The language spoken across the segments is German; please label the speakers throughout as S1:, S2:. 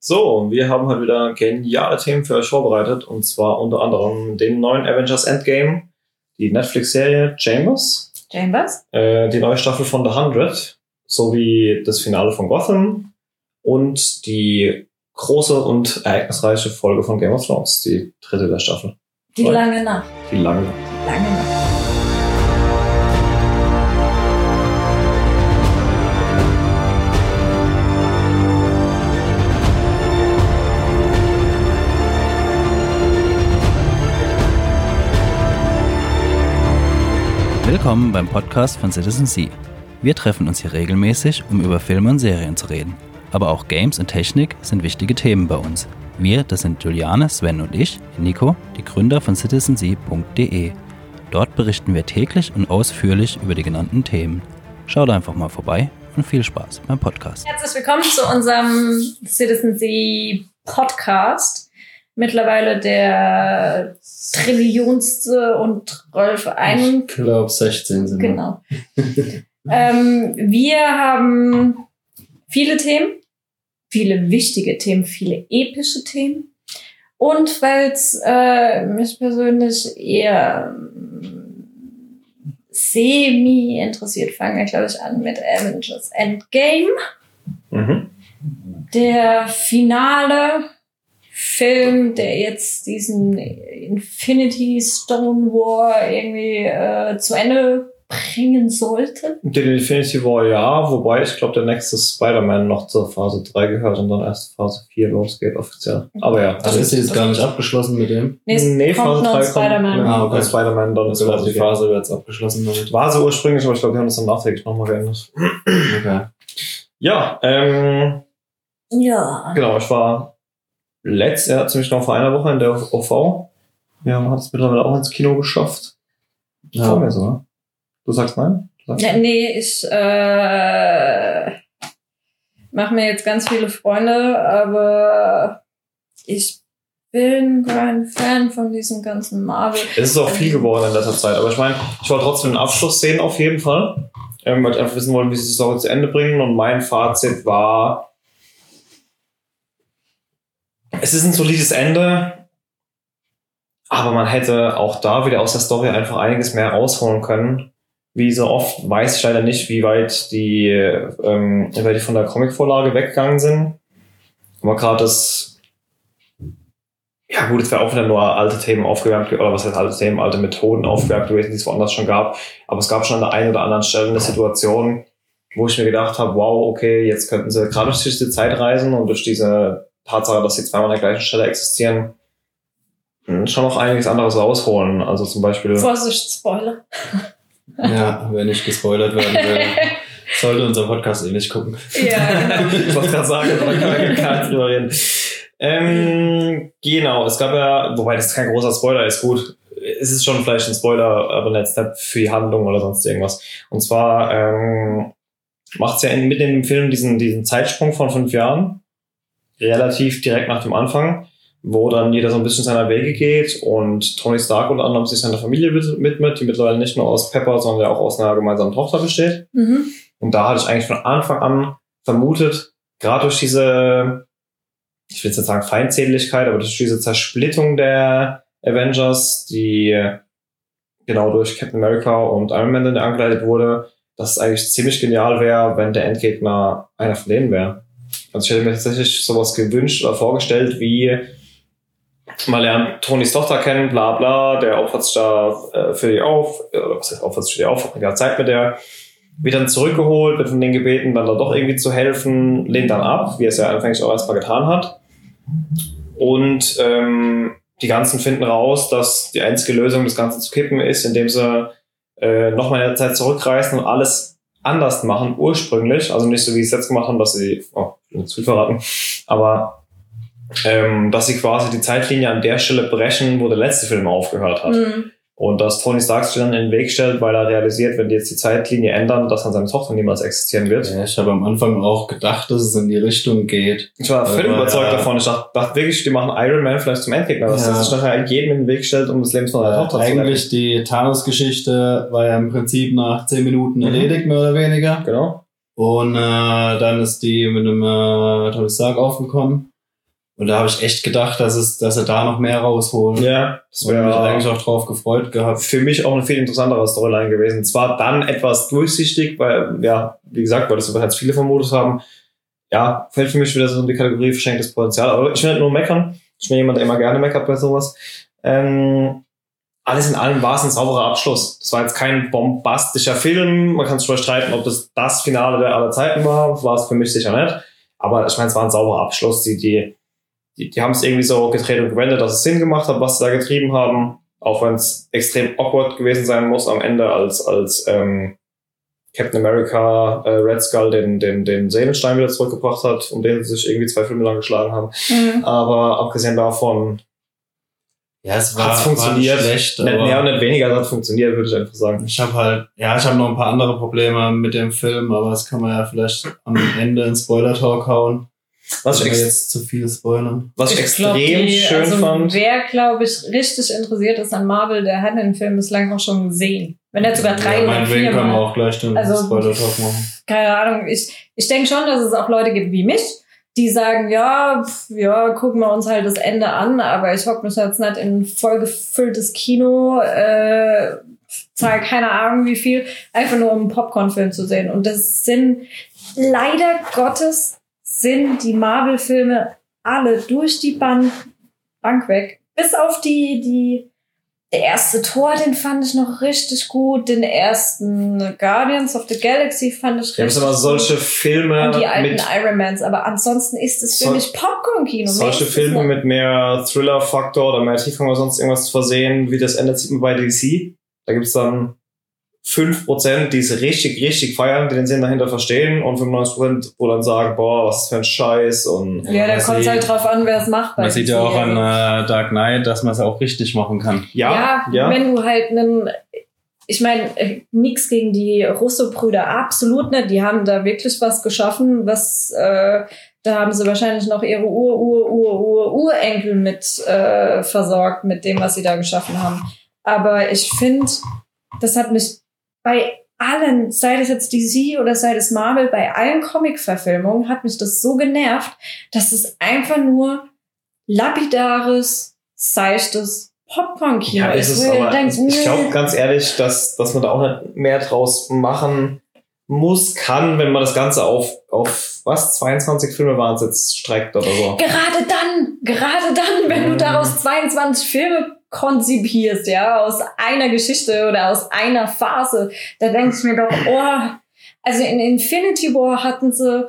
S1: So, wir haben heute wieder geniale Themen für euch vorbereitet und zwar unter anderem den neuen Avengers Endgame, die Netflix-Serie Chambers,
S2: Chambers?
S1: äh, die neue Staffel von The Hundred sowie das Finale von Gotham und die große und ereignisreiche Folge von Game of Thrones, die dritte der Staffel,
S2: Die lange Nacht.
S1: die lange.
S2: Lange Nacht.
S3: Willkommen beim Podcast von Citizen Sea. Wir treffen uns hier regelmäßig, um über Filme und Serien zu reden. Aber auch Games und Technik sind wichtige Themen bei uns. Wir, das sind Juliane, Sven und ich, Nico, die Gründer von citizensea.de. Dort berichten wir täglich und ausführlich über die genannten Themen. Schaut einfach mal vorbei und viel Spaß beim Podcast.
S2: Herzlich willkommen zu unserem Citizen Sea Podcast. Mittlerweile der trillionste und Rolf ein.
S4: Ich glaube 16 sind wir.
S2: Genau. ähm, wir haben viele Themen, viele wichtige Themen, viele epische Themen. Und weil es äh, mich persönlich eher ähm, semi interessiert, fangen wir, glaube ich, an mit Avengers Endgame.
S1: Mhm.
S2: Der finale Film, der jetzt diesen Infinity Stone War irgendwie äh, zu Ende bringen sollte.
S1: Den Infinity War ja, wobei ich glaube, der nächste Spider-Man noch zur Phase 3 gehört und dann erst Phase 4 losgeht offiziell. Aber ja.
S4: Also ist sie jetzt gar nicht abgeschlossen mit dem?
S2: Nee,
S1: Nee, Phase 3
S2: Spider-Man.
S1: kommt.
S4: Ah, okay.
S1: Bei Spider-Man, dann ist
S4: Also
S1: Phase
S4: die
S1: 4.
S4: Phase wird jetzt abgeschlossen damit.
S1: War sie ursprünglich, aber ich glaube, wir haben das dann nachträglich nochmal geändert.
S4: Okay.
S1: Ja, ähm,
S2: Ja.
S1: genau, ich war letzt, ja, ziemlich genau vor einer Woche in der OV. Wir haben es mittlerweile auch ins Kino geschafft. Vor mir
S4: Ja.
S1: so, ne? Du sagst nein? Du sagst
S2: Ja, nee, ich äh, mache mir jetzt ganz viele Freunde, aber ich bin kein Fan von diesem ganzen Marvel.
S1: Es ist auch viel geworden in letzter Zeit, aber ich meine, ich wollte trotzdem einen Abschluss sehen auf jeden Fall. Ähm, weil ich einfach wissen wollen, wie sie die Story zu Ende bringen. Und mein Fazit war, es ist ein solides Ende, aber man hätte auch da wieder aus der Story einfach einiges mehr rausholen können. Wie so oft weiß ich leider nicht, wie weit die, ähm, weit die von der Comicvorlage weggegangen sind. Aber gerade das ja gut, es wäre auch wieder nur alte Themen aufgewärmt, oder was heißt alte Themen, alte Methoden aufgewärmt gewesen, die es woanders schon gab. Aber es gab schon an der einen oder anderen Stelle eine Situation, wo ich mir gedacht habe, wow, okay, jetzt könnten sie gerade durch diese Zeit reisen und durch diese Tatsache, dass sie zweimal an der gleichen Stelle existieren, hm, schon noch einiges anderes rausholen. Also zum Beispiel.
S2: Vorsicht, Spoiler.
S4: ja, wer nicht gespoilert werden will, sollte unser Podcast eh nicht gucken.
S2: Ja, genau.
S1: ich wollte gerade sagen, aber ich kann gar nicht drüber reden. Ähm, genau, es gab ja, wobei das kein großer Spoiler ist, gut. Es ist schon vielleicht ein Spoiler, aber nicht für die Handlung oder sonst irgendwas. Und zwar ähm, macht es ja in, mitten in dem Film diesen, diesen Zeitsprung von fünf Jahren, relativ direkt nach dem Anfang, wo dann jeder so ein bisschen seiner Wege geht und Tony Stark unter anderem sich seiner Familie widmet, die mittlerweile nicht nur aus Pepper, sondern ja auch aus einer gemeinsamen Tochter besteht.
S2: Mhm.
S1: Und da hatte ich eigentlich von Anfang an vermutet, gerade durch diese, ich will jetzt nicht sagen Feindseligkeit, aber durch diese Zersplittung der Avengers, die genau durch Captain America und Iron Man dann angeleitet wurde, dass es eigentlich ziemlich genial wäre, wenn der Endgegner einer von denen wäre. Also ich hätte mir tatsächlich sowas gewünscht oder vorgestellt, wie man lernt Tonys Tochter kennen, bla bla, der opfert sich da äh, für die auf, äh, oder was heißt opfert sich für die auf, hat Zeit mit der, wird dann zurückgeholt, wird von denen gebeten, dann da doch irgendwie zu helfen, lehnt dann ab, wie er es ja anfänglich auch erstmal getan hat. Und ähm, die ganzen finden raus, dass die einzige Lösung, das Ganze zu kippen, ist, indem sie äh, nochmal in der Zeit zurückreisen und alles anders machen, ursprünglich. Also nicht so, wie sie es jetzt gemacht haben, dass sie, oh, ich will nicht zu viel verraten, aber ähm, dass sie quasi die Zeitlinie an der Stelle brechen, wo der letzte Film aufgehört hat.
S2: Mhm.
S1: Und dass Tony Stark sich dann in den Weg stellt, weil er realisiert, wenn die jetzt die Zeitlinie ändern, dass dann seine Tochter niemals existieren wird.
S4: Ja, ich habe am Anfang auch gedacht, dass es in die Richtung geht.
S1: Ich war völlig überzeugt
S4: ja.
S1: davon. Ich dachte, dachte wirklich, die machen Iron Man vielleicht zum Endgegner, dass
S4: Ja.
S1: er sich nachher jedem in den Weg stellt, um das Leben von seiner
S4: Äh,
S1: Tochter zu retten.
S4: eigentlich die Thanos-Geschichte war ja im Prinzip nach 10 Minuten
S1: Mhm.
S4: erledigt, mehr oder weniger.
S1: Genau.
S4: Und äh, dann ist die mit dem äh, Tony Stark aufgekommen. Und da habe ich echt gedacht, dass, es, dass sie da noch mehr rausholen.
S1: Ja, das
S4: Und mich
S1: wäre
S4: eigentlich auch drauf gefreut gehabt.
S1: für mich auch eine viel interessantere Storyline gewesen. Zwar dann etwas durchsichtig, weil, ja, wie gesagt, weil das bereits viele vermutet haben. Ja, fällt für mich wieder so in die Kategorie verschenktes Potenzial. Aber ich will nicht nur meckern. Ich bin jemand, der immer gerne meckert bei sowas. Ähm, alles in allem war es ein sauberer Abschluss. Das war jetzt kein bombastischer Film. Man kann sich drüber streiten, ob das das Finale der aller Zeiten war. War es für mich sicher nicht. Aber ich meine, es war ein sauberer Abschluss. Die, die, die, die haben es irgendwie so gedreht und gewendet, dass es Sinn gemacht hat, was sie da getrieben haben. Auch wenn es extrem awkward gewesen sein muss am Ende, als, als ähm, Captain America äh, Red Skull den, den, den Seelenstein wieder zurückgebracht hat, um den sie sich irgendwie zwei Filme lang geschlagen haben.
S2: Mhm.
S1: Aber abgesehen davon
S4: Ja, es
S1: hat es funktioniert.
S4: War schlecht,
S1: nicht mehr und nicht weniger, es hat funktioniert, würde ich einfach sagen.
S4: ich habe halt, ja, ich habe noch ein paar andere Probleme mit dem Film, aber das kann man ja vielleicht am Ende in Spoiler-Talk hauen.
S1: Was ich,
S4: jetzt zu viel spoilern.
S1: was ich,
S2: glaub,
S1: extrem
S2: die-
S1: schön
S2: also,
S1: fand.
S2: Wer, glaube ich, richtig interessiert ist an Marvel, der hat den Film bislang auch schon gesehen. Wenn er sogar drei
S4: ja,
S2: oder vier
S4: können wir auch gleich den
S2: Also-
S4: Spoiler-Talk machen.
S2: Keine Ahnung. Ich, ich denke schon, dass es auch Leute gibt wie mich, die sagen, ja, pf, ja, gucken wir uns halt das Ende an, aber ich hocke mich jetzt nicht in ein vollgefülltes Kino, äh, zahle keine Ahnung wie viel, einfach nur um einen Popcorn-Film zu sehen. Und das sind leider Gottes sind die Marvel-Filme alle durch die Bank, Bank weg. Bis auf die, die, der erste Tor, den fand ich noch richtig gut. Den ersten Guardians of the Galaxy fand ich
S1: Ja,
S2: richtig
S1: sind aber solche. Filme
S2: Und die alten
S1: mit
S2: Ironmans. Aber ansonsten ist es für
S1: Sol-
S2: mich Popcorn-Kino.
S1: Solche Filme mit mehr Thriller-Faktor oder mehr Tiefgang oder sonst irgendwas zu versehen, wie das Ende sieht man bei DC. Da gibt's dann 5%, die es richtig, richtig feiern, die den Sinn dahinter verstehen und 95%, wo dann sagen, boah, was ist für ein Scheiß und
S2: Ja, da kommt
S4: sieht-
S2: halt drauf an, wer es macht.
S4: Man sieht ja auch an äh, Dark Knight, dass man es auch richtig machen kann.
S1: ja, ja,
S2: wenn du halt einen, ich meine, äh, nix gegen die Russo-Brüder, absolut nicht. Die haben da wirklich was geschaffen, was, äh, da haben sie wahrscheinlich noch ihre Ur, Ur, Ur, Ur, Urenkel mit äh, versorgt, mit dem, was sie da geschaffen haben. Aber ich finde, das hat mich bei allen, sei es jetzt DC oder sei es Marvel, bei allen Comic-Verfilmungen hat mich das so genervt, dass es einfach nur lapidares, seichtes Popcorn-Kino
S1: ja, ist
S2: ihr
S1: aber
S2: denkt,
S1: ich, glaube ganz ehrlich, dass, dass man da auch nicht mehr draus machen muss, kann, wenn man das Ganze auf, auf was, 22 Filme waren es jetzt streckt oder so.
S2: Gerade dann, gerade dann, wenn du
S1: Mhm.
S2: daraus 22 Filme konzipierst, ja, aus einer Geschichte oder aus einer Phase, da denke ich mir doch, oh, also in Infinity War hatten sie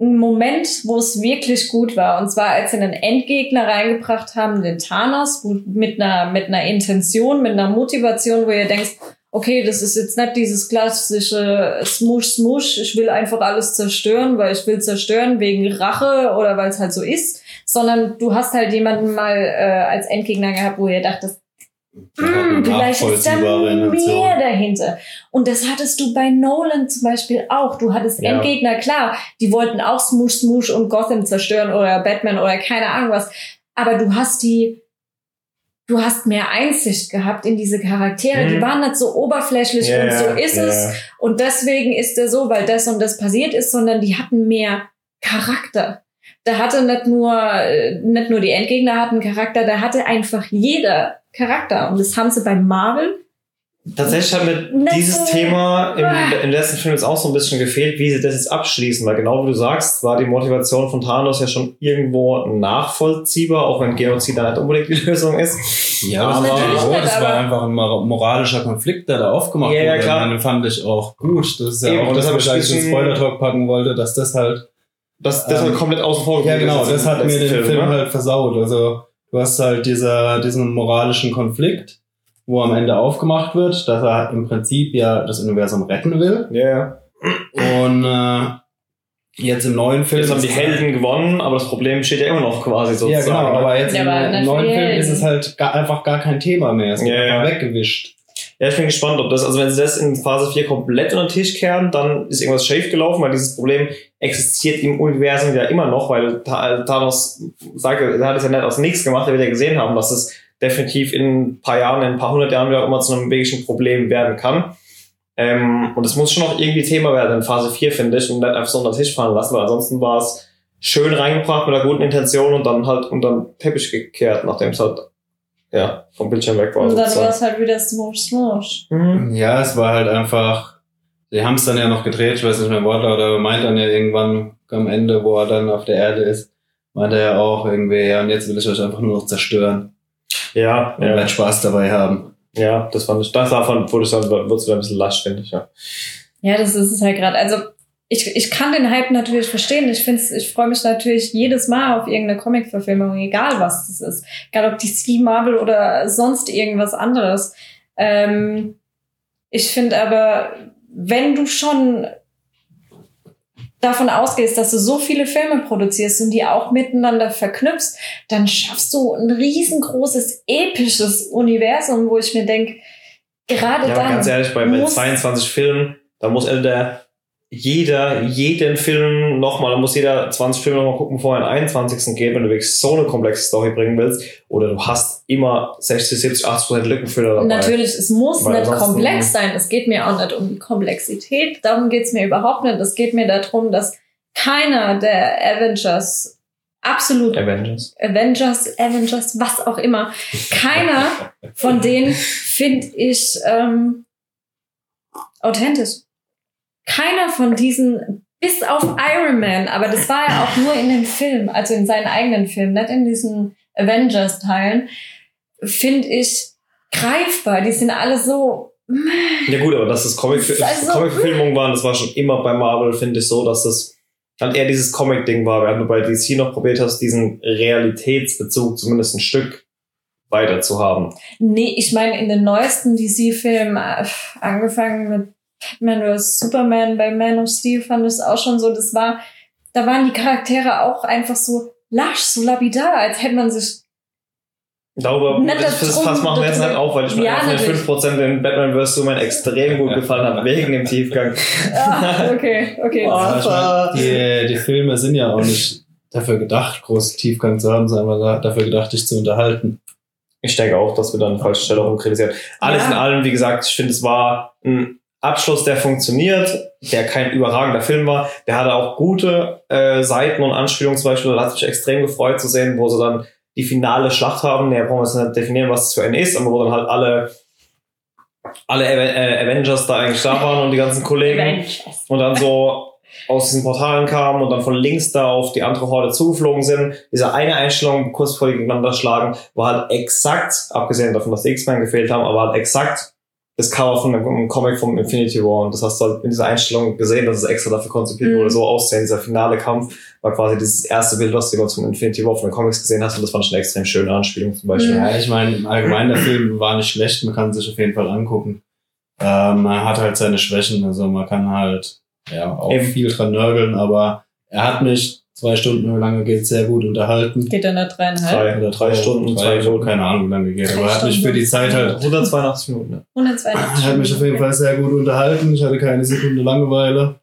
S2: einen Moment, wo es wirklich gut war. Und zwar, als sie einen Endgegner reingebracht haben, den Thanos, mit einer, mit einer Intention, mit einer Motivation, wo ihr denkt, okay, das ist jetzt nicht dieses klassische Smush, Smush, ich will einfach alles zerstören, weil ich will zerstören wegen Rache oder weil es halt so ist, sondern du hast halt jemanden mal äh, als Endgegner gehabt, wo ihr dachtest, hm, vielleicht ist da mehr dahinter. Und das hattest du bei Nolan zum Beispiel auch. Du hattest
S1: Ja.
S2: Endgegner, klar, die wollten auch Smoosh Smoosh und Gotham zerstören oder Batman oder keine Ahnung was. Aber du hast die, du hast mehr Einsicht gehabt in diese Charaktere.
S1: Mhm.
S2: Die waren nicht so oberflächlich
S1: Ja,
S2: und so ist
S1: ja.
S2: es. Und deswegen ist er so, weil das und das passiert ist, sondern die hatten mehr Charakter. Da hatte nicht nur, äh, nicht nur die Endgegner hatten Charakter, da hatte einfach jeder Charakter. Und das haben sie bei Marvel.
S1: Tatsächlich hat mir
S2: Nicht
S1: dieses
S2: so-
S1: Thema im,
S2: Ah.
S1: im letzten Film jetzt auch so ein bisschen gefehlt, wie sie das jetzt abschließen, weil genau wie du sagst, war die Motivation von Thanos ja schon irgendwo nachvollziehbar, auch wenn Genozid da nicht unbedingt die Lösung ist.
S4: Ja,
S1: Aber-
S4: das, war, das war
S2: aber-
S4: einfach ein mor- moralischer Konflikt, der da aufgemacht
S1: Ja, ja,
S4: wurde.
S1: klar.
S4: Den fand ich auch gut. Das ist ja
S1: Eben,
S4: auch
S1: das
S4: was
S1: ich
S4: ich eigentlich in Spoiler-Talk packen wollte, dass das halt
S1: Das, das
S4: Ähm,
S1: war komplett außen vor.
S4: Ja, genau, das hat mir den Film,
S1: ne?
S4: halt versaut. Also, du hast halt dieser, diesen moralischen Konflikt, wo am Ende aufgemacht wird, dass er im Prinzip ja das Universum retten will.
S1: Ja, ja.
S4: Und äh, jetzt im neuen Film.
S1: Jetzt haben die Helden gewonnen, aber das Problem besteht ja immer noch quasi
S4: Ja,
S1: sozusagen.
S4: genau,
S1: ne?
S4: aber jetzt
S2: Ja,
S4: im,
S2: aber
S4: im neuen Film ist es halt gar, einfach gar kein Thema mehr. Es wird
S1: Ja,
S4: einfach
S1: ja.
S4: weggewischt.
S1: Ja, ich bin gespannt, ob das, also wenn sie das in Phase 4 komplett unter den Tisch kehren, dann ist irgendwas schief gelaufen, weil dieses Problem existiert im Universum ja immer noch, weil Tha- Thanos sagt, er hat es ja nicht aus nichts gemacht, er wird ja gesehen haben, dass es definitiv in ein paar Jahren, in ein paar hundert Jahren wieder immer zu einem wirklichen Problem werden kann. Ähm, und es muss schon noch irgendwie Thema werden in Phase 4, finde ich, und nicht einfach so unter den Tisch fallen lassen, weil ansonsten war es schön reingebracht mit einer guten Intention und dann halt unter den Teppich gekehrt, nachdem es halt ja, vom Bildschirm weg war.
S2: Und dann war es halt wieder Smosh Smosh.
S1: Mhm.
S4: Ja, es war halt einfach, die haben es dann ja noch gedreht, ich weiß nicht mehr Wortlaut, aber meint dann ja irgendwann am Ende, wo er dann auf der Erde ist, meint er ja auch irgendwie, ja, und jetzt will ich euch einfach nur noch zerstören
S1: Ja,
S4: und
S1: ja,
S4: werde Spaß dabei haben.
S1: ja, das fand ich, das davon wurde es dann, wird es wieder ein bisschen lasch, finde ich, ja.
S2: Ja, das ist es halt gerade. Also ich, ich kann den Hype natürlich verstehen. Ich find's, ich freue mich natürlich jedes Mal auf irgendeine Comic-Verfilmung, egal was das ist. Egal ob DC, Marvel oder sonst irgendwas anderes. Ähm, ich finde aber, wenn du schon davon ausgehst, dass du so viele Filme produzierst und die auch miteinander verknüpfst, dann schaffst du ein riesengroßes, episches Universum, wo ich mir denke, gerade
S1: Ja,
S2: dann.
S1: ganz ehrlich, bei, bei
S2: muss-
S1: 22 Filmen, da muss entweder jeder, jeden Film nochmal, muss jeder 20 Filme nochmal gucken, bevor er einen 21. geht, wenn du wirklich so eine komplexe Story bringen willst. Oder du hast immer 60, 70, 80 Prozent Lückenfüller dabei.
S2: Natürlich, es muss
S1: Weil
S2: nicht komplex sein. Es geht mir auch nicht um die Komplexität. Darum geht's mir überhaupt nicht. Es geht mir darum, dass keiner der Avengers, absolut
S1: Avengers.
S2: Avengers, Avengers, was auch immer, keiner von denen finde ich ähm, authentisch. Keiner von diesen, bis auf Iron Man, aber das war ja auch nur in den Filmen, also in seinen eigenen Filmen, nicht in diesen Avengers-Teilen, finde ich greifbar. Die sind alle so.
S1: Ja gut, aber dass das Comic
S2: ist also-
S1: Comic-Verfilmungen waren, das war schon immer bei Marvel, finde ich so, dass das dann eher dieses Comic-Ding war, während du bei DC noch probiert hast, diesen Realitätsbezug zumindest ein Stück weiter zu haben.
S2: Nee, ich meine, in den neuesten DC-Filmen, äh, angefangen mit Batman vs. Superman, bei Man of Steel fand ich es auch schon so, das war, da waren die Charaktere auch einfach so lasch, so lapidar, als hätte man sich
S1: Darüber,
S2: Nicht
S1: das, das Fass machen wir jetzt nicht auf, weil ich mir
S2: Ja,
S1: einfach den
S2: natürlich.
S1: 5% den Batman vs. Superman extrem gut gefallen hat, wegen dem Tiefgang.
S2: Ah, okay, okay.
S1: Ah.
S4: Aber ich mein, die, die Filme sind ja auch nicht dafür gedacht, großen Tiefgang zu haben, sondern dafür gedacht, dich zu unterhalten.
S1: Ich denke auch, dass wir dann an falscher Stelle rumkritisiert. Alles
S2: Ja.
S1: in allem, wie gesagt, ich finde, es war ein Abschluss, der funktioniert, der kein überragender Film war. Der hatte auch gute äh, Seiten und Anspielungen zum Beispiel. Da hat mich extrem gefreut zu sehen, wo sie dann die finale Schlacht haben. Ja, brauchen wir jetzt nicht definieren, was das für eine ist, aber wo dann halt alle, alle äh, Avengers da eigentlich da waren und die ganzen Kollegen
S2: Avengers.
S1: und dann so aus diesen Portalen kamen und dann von links da auf die andere Horde zugeflogen sind. Diese eine Einstellung, kurz vor die gegeneinander schlagen, war halt exakt, abgesehen davon, dass die X-Men gefehlt haben, aber halt exakt das Cover von einem Comic vom Infinity War. Und das hast du halt in dieser Einstellung gesehen, dass es extra dafür konzipiert
S2: Mhm.
S1: wurde, so aussehen. Dieser finale Kampf war quasi dieses erste Bild, was du vom Infinity War von den Comics gesehen hast. Und das fand ich eine extrem schöne Anspielung zum Beispiel.
S4: Ja, ich meine, im Allgemeinen der Film war nicht schlecht, man kann sich auf jeden Fall angucken. Ähm, er hat halt seine Schwächen, also man kann halt ja auch
S1: Eben.
S4: viel dran nörgeln, aber er hat mich zwei Stunden lange geht sehr gut unterhalten.
S2: Geht dann nicht dreieinhalb?
S1: Drei,
S4: Oder
S1: drei Stunden, zwei Minuten.
S4: keine Ahnung, wie lange geht,
S2: Drei
S4: aber er hat mich
S2: Stunden.
S4: für die Zeit halt
S1: 182 Minuten. Ne?
S2: 182.
S4: hat mich auf jeden Fall sehr gut unterhalten. Ich hatte keine Sekunde Langeweile.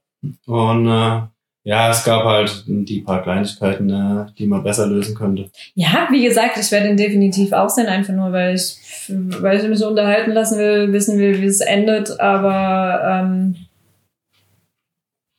S4: Und äh, ja, es gab halt die paar Kleinigkeiten, äh, die man besser lösen könnte.
S2: Ja, wie gesagt, ich werde ihn definitiv auch sehen, einfach nur, weil ich, weil ich mich unterhalten lassen will, wissen will, wie es endet, aber ähm,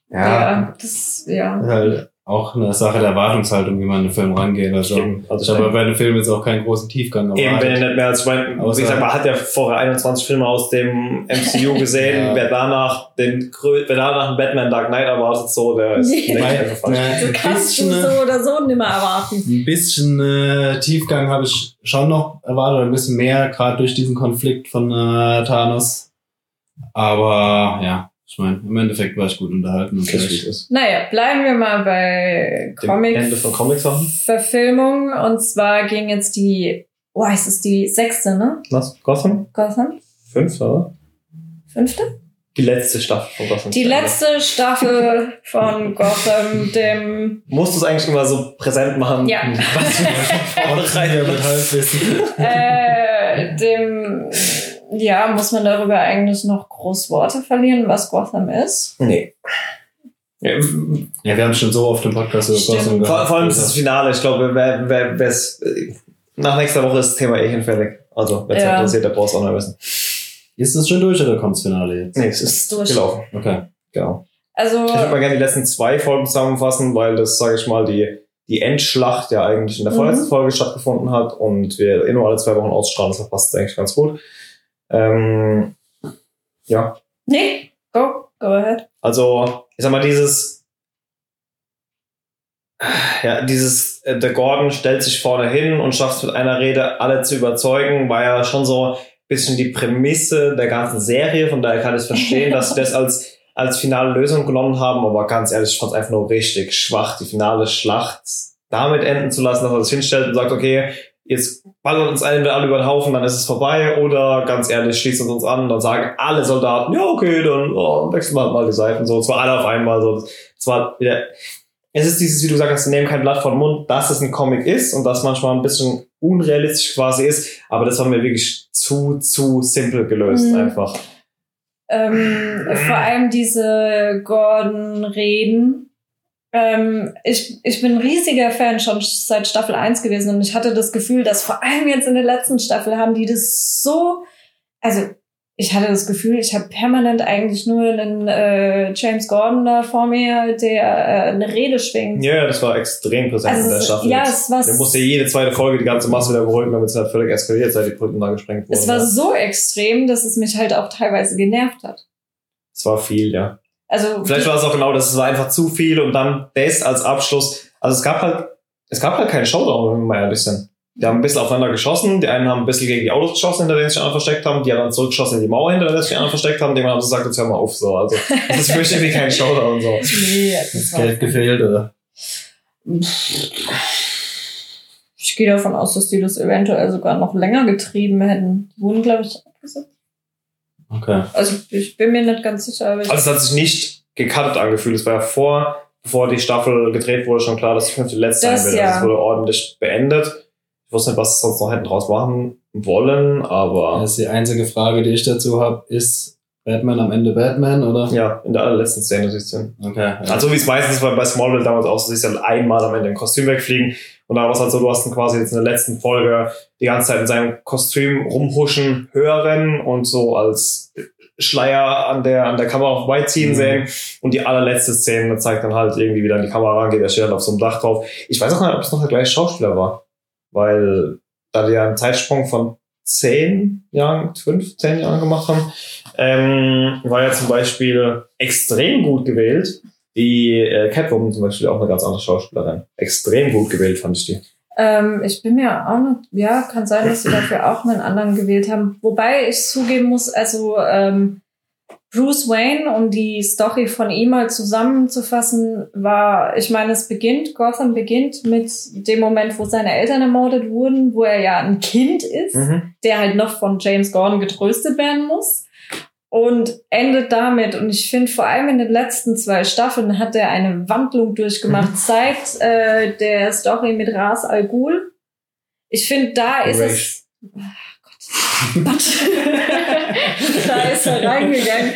S2: ja, das, ja.
S4: Das ist halt auch eine Sache der Erwartungshaltung, wie man an den Film rangeht. Also.
S1: Also
S4: ich habe bei dem Film jetzt auch keinen großen Tiefgang
S1: Eben, wenn
S4: erwartet.
S1: er nicht mehr als, ich meine,
S4: Außer-
S1: wie gesagt, man hat ja vorher 21 Filme aus dem MCU gesehen.
S4: Ja.
S1: Wer danach den, wer danach einen Batman Dark Knight erwartet, so, der ist
S2: Nee.
S1: ist einfach
S4: äh,
S2: Du
S4: ein
S2: kannst du
S4: bisschen,
S2: so oder so nimmer erwarten.
S4: ein bisschen äh, Tiefgang habe ich schon noch erwartet, ein bisschen mehr, gerade durch diesen Konflikt von äh, Thanos. Aber ja, ich meine, im Endeffekt war ich gut unterhalten. Und
S1: Das ist.
S2: Naja, bleiben wir mal bei
S1: Dem
S2: Comic.
S1: Ende von Comic-Sachen.
S2: Verfilmung und zwar ging jetzt die, oh, ist es die sechste, ne?
S1: Was? Gotham?
S2: Gotham?
S1: Fünf, oder?
S2: Fünfte?
S1: Die letzte Staffel von Gotham.
S2: Die letzte Staffel von Gotham, dem
S1: Musst du es eigentlich immer so präsent machen?
S2: Ja.
S1: Was du
S4: Ja, mit Halbwissen.
S2: äh, dem, ja, muss man darüber eigentlich noch groß Worte verlieren, was Gotham ist?
S1: Nee. Ja,
S4: Ja, wir haben schon so oft im Podcast über. Gotham
S1: vor, vor allem ist das. Finale. Ich glaube, wer, wer, wer's, äh, nach nächster Woche ist das Thema eh hinfällig. Also, wer es
S2: Ja.
S1: interessiert, der braucht es auch noch wissen.
S4: Ist das schon durch oder kommt's Finale jetzt?
S1: Nee, es ist
S2: Durch.
S1: gelaufen.
S4: Okay.
S1: Genau.
S2: Also,
S1: Ich würde mal gerne die letzten zwei Folgen zusammenfassen, weil das, sage ich mal, die, die Endschlacht ja eigentlich in der
S2: Mhm.
S1: vorletzten Folge stattgefunden hat und wir eh nur alle zwei Wochen ausstrahlen, das passt eigentlich ganz gut. Ähm, ja,
S2: nee, go, go ahead.
S1: also, ich sag mal, dieses, ja, dieses, äh, der Gordon stellt sich vorne hin und schafft es mit einer Rede alle zu überzeugen, war ja schon so ein bisschen die Prämisse der ganzen Serie, von daher kann ich verstehen, dass sie das als, als finale Lösung genommen haben, aber ganz ehrlich, ich fand es einfach nur richtig schwach, die finale Schlacht damit enden zu lassen, dass er das hinstellt und sagt, okay, jetzt ballern uns alle alle über den Haufen, dann ist es vorbei, oder ganz ehrlich, schließen uns uns an, dann sagen alle Soldaten, ja, okay, dann oh, wechseln wir halt mal die Seiten, so, zwar alle auf einmal, so, zwar wieder, es ist dieses, wie du gesagt hast, nehmen kein Blatt vor den Mund, dass es ein Comic ist und das manchmal ein bisschen unrealistisch quasi ist, aber das war mir wirklich zu, zu simpel gelöst,
S2: Mhm.
S1: einfach.
S2: Ähm, vor allem diese Gordon-Reden. Ähm, ich, ich bin ein riesiger Fan schon seit Staffel 1 gewesen und ich hatte das Gefühl, dass vor allem jetzt in der letzten Staffel haben die das so, also ich hatte das Gefühl, ich habe permanent eigentlich nur einen äh, James Gordon da vor mir, der äh, eine Rede schwingt.
S1: Ja, das war extrem präsent
S2: Also
S1: in der Staffel.
S2: ja, es war
S1: Der musste jede zweite Folge die ganze Masse wieder beruhigen, damit es halt völlig eskaliert, seit die Brücken da gesprengt wurden.
S2: es war so extrem, dass es mich halt auch teilweise genervt hat.
S1: es war viel, ja.
S2: Also
S1: Vielleicht war es auch genau, das es war einfach zu viel und dann das als Abschluss. Also es gab halt, es gab halt keinen Showdown, wenn wir mal ehrlich sind. Die haben ein bisschen aufeinander geschossen, die einen haben ein bisschen gegen die Autos geschossen, hinter denen sich die anderen versteckt haben, die haben dann zurückgeschossen in die Mauer, hinter der sich die anderen versteckt haben, die haben gesagt, jetzt hör mal auf, so. Also, das ist für mich irgendwie kein Showdown, so.
S2: nee, das
S4: Das Geld gefehlt, oder?
S2: Ich gehe davon aus, dass die das eventuell sogar noch länger getrieben hätten. Die wurden, glaube ich, abgesetzt.
S4: Okay.
S2: Also ich bin mir nicht ganz sicher.
S1: Also es hat sich nicht gecuttet angefühlt. Es war ja vor, bevor die Staffel gedreht wurde, schon klar, dass die fünfte letzte
S2: Das
S1: sein wird.
S2: ja.
S1: Also es wurde ordentlich beendet. Ich wusste nicht, was sie sonst noch hätten draus machen wollen, aber
S4: Das ist die einzige Frage, die ich dazu habe, ist Batman am Ende Batman, oder?
S1: ja, in der allerletzten Szene siehst du.
S4: Okay. Ja.
S1: Also wie es meistens war bei Smallville damals auch, so siehst du halt einmal am Ende im Kostüm wegfliegen und da war es halt so, du hast ihn quasi jetzt in der letzten Folge die ganze Zeit in seinem Kostüm rumhuschen, hören und so als Schleier an der, an der Kamera vorbeiziehen
S4: Mhm.
S1: sehen und die allerletzte Szene zeigt dann halt irgendwie wieder an die Kamera rangeht, der steht dann auf so einem Dach drauf. Ich weiß auch nicht, ob es noch der gleiche Schauspieler war, weil da die ja einen Zeitsprung von zehn Jahren, fünf, zehn Jahren gemacht haben, ähm, war ja zum Beispiel extrem gut gewählt. Die äh, Catwoman zum Beispiel auch eine ganz andere Schauspielerin. Extrem gut gewählt, fand ich die.
S2: ähm, ich bin mir auch nicht, ja, kann sein, dass sie dafür auch einen anderen gewählt haben. Wobei ich zugeben muss, also ähm, Bruce Wayne, um die Story von ihm mal zusammenzufassen, war, ich meine, es beginnt, Gotham beginnt mit dem Moment, wo seine Eltern ermordet wurden, wo er ja ein Kind ist.
S1: Mhm.
S2: der halt noch von James Gordon getröstet werden muss. Und endet damit, und ich finde vor allem in den letzten zwei Staffeln hat er eine Wandlung durchgemacht seit äh, der Story mit Ras Al Ghul. Ich finde, da ist es. Ach Gott. Da ist er reingegangen.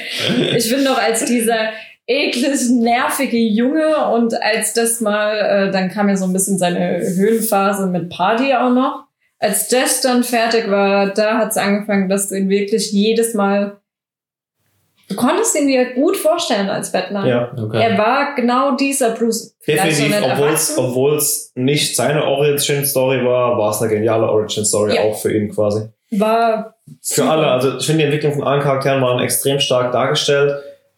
S2: Ich finde noch als dieser eklig nervige Junge und als das mal, äh, dann kam ja so ein bisschen seine Höhenphase mit Party auch noch als das dann fertig war, da hat es angefangen, dass du ihn wirklich jedes Mal. Du konntest ihn dir gut vorstellen als Batman.
S1: Ja,
S4: Okay.
S2: Er war genau dieser Bruce.
S1: Definitiv. Obwohl es nicht seine Origin-Story war, war es eine geniale Origin-Story
S2: Ja.
S1: auch für ihn quasi.
S2: war
S1: Für
S2: super.
S1: alle. Also ich finde die Entwicklung von allen Charakteren waren extrem stark dargestellt.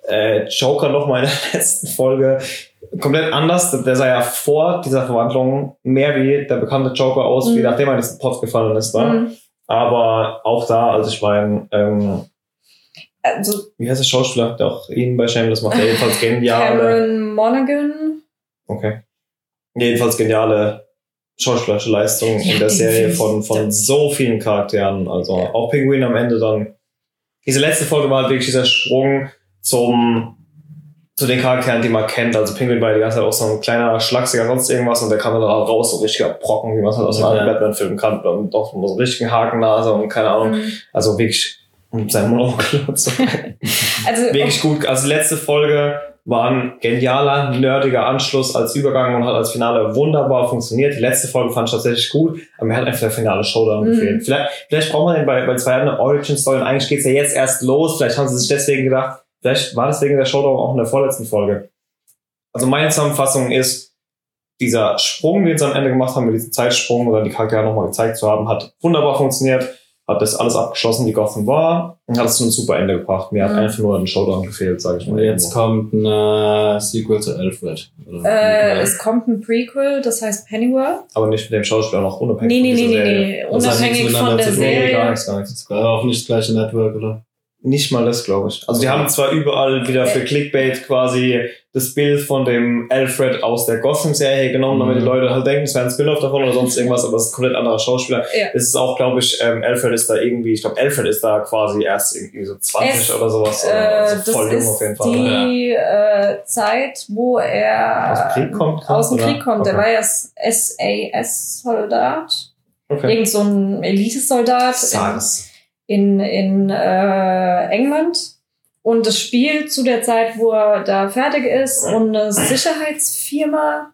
S1: Äh, Joker noch mal in der letzten Folge komplett anders. Der sah ja vor dieser Verwandlung mehr wie der bekannte Joker aus, wie
S2: Mhm.
S1: nachdem er in diesen Pot gefallen ist. Da.
S2: Mhm.
S1: Aber auch da, also ich meine, ähm,
S2: Also
S1: wie heißt der Schauspieler, der auch ihn bei Shameless macht, der jedenfalls geniale,
S2: Cameron Monaghan.
S1: okay, jedenfalls geniale schauspielerische Leistung in der Serie von, von so vielen Charakteren, also
S2: Ja.
S1: auch Pinguin am Ende dann. Diese letzte Folge war halt wirklich dieser Sprung zum, zu den Charakteren, die man kennt. Also Pinguin war die ganze Zeit auch so ein kleiner, schlachsiger sonst irgendwas und der kam dann auch raus, so richtiger Brocken, wie man es halt aus
S4: Ja.
S1: einem Batman-Film kannte und doch so einen richtigen Hakennase und keine Ahnung.
S2: Mhm.
S1: Also wirklich, um sein Monolog und so.
S2: Also
S1: wirklich gut. Also letzte Folge war ein genialer, nerdiger Anschluss als Übergang und hat als Finale wunderbar funktioniert. Die letzte Folge fand ich tatsächlich gut, aber mir hat einfach der finale Showdown
S2: Mhm.
S1: gefehlt. Vielleicht, vielleicht braucht man den bei, bei zwei eine Origin Story und eigentlich geht's ja jetzt erst los. Vielleicht haben sie sich deswegen gedacht, vielleicht war das wegen der Showdown auch in der vorletzten Folge. Also meine Zusammenfassung ist, dieser Sprung, den sie am Ende gemacht haben, mit diesem Zeitsprung oder die Charaktere nochmal gezeigt zu haben, hat wunderbar funktioniert, hat das alles abgeschlossen, wie Gotham war, und hat es zu einem super Ende gebracht. Mir hat
S2: Mhm.
S1: einfach nur ein Showdown gefehlt, sage ich
S4: Und
S1: mal.
S4: jetzt kommt ein äh, Sequel zu Alfred. Oder?
S2: Äh, es kommt ein Prequel, das heißt Pennyworth.
S1: Aber nicht mit dem Schauspieler noch unabhängig
S2: Nee, nee,
S1: von
S2: nee,
S1: dieser
S2: nee,
S1: Serie.
S2: nee.
S4: Hat nichts
S2: Unabhängig von der.
S1: Nee, gar
S2: Serie.
S1: nichts, gar nichts.
S4: Auch nicht das gleiche Network, oder?
S1: Nicht mal das, glaube ich. Also die haben zwar überall wieder für Clickbait quasi das Bild von dem Alfred aus der Gotham-Serie genommen, damit
S4: Mhm.
S1: die Leute halt denken, es wäre ein Spin-off davon oder sonst irgendwas, aber es ist ein komplett anderer Schauspieler.
S2: Ja.
S1: Es ist auch, glaube ich, ähm, Alfred ist da irgendwie, ich glaube, Alfred ist da quasi erst irgendwie so 20
S2: Es-
S1: oder sowas.
S2: Äh,
S1: oder also
S2: das
S1: voll jung auf jeden Fall.
S2: die äh, Zeit, wo er
S1: Aus dem Krieg kommt,
S2: Aus dem? Krieg kommt. Der
S1: Okay.
S2: war ja SAS-Soldat.
S1: Okay.
S2: Irgend so ein Elitesoldat in,
S1: SARS.
S2: In, in äh, England. Und es spielt zu der Zeit, wo er da fertig ist und eine Sicherheitsfirma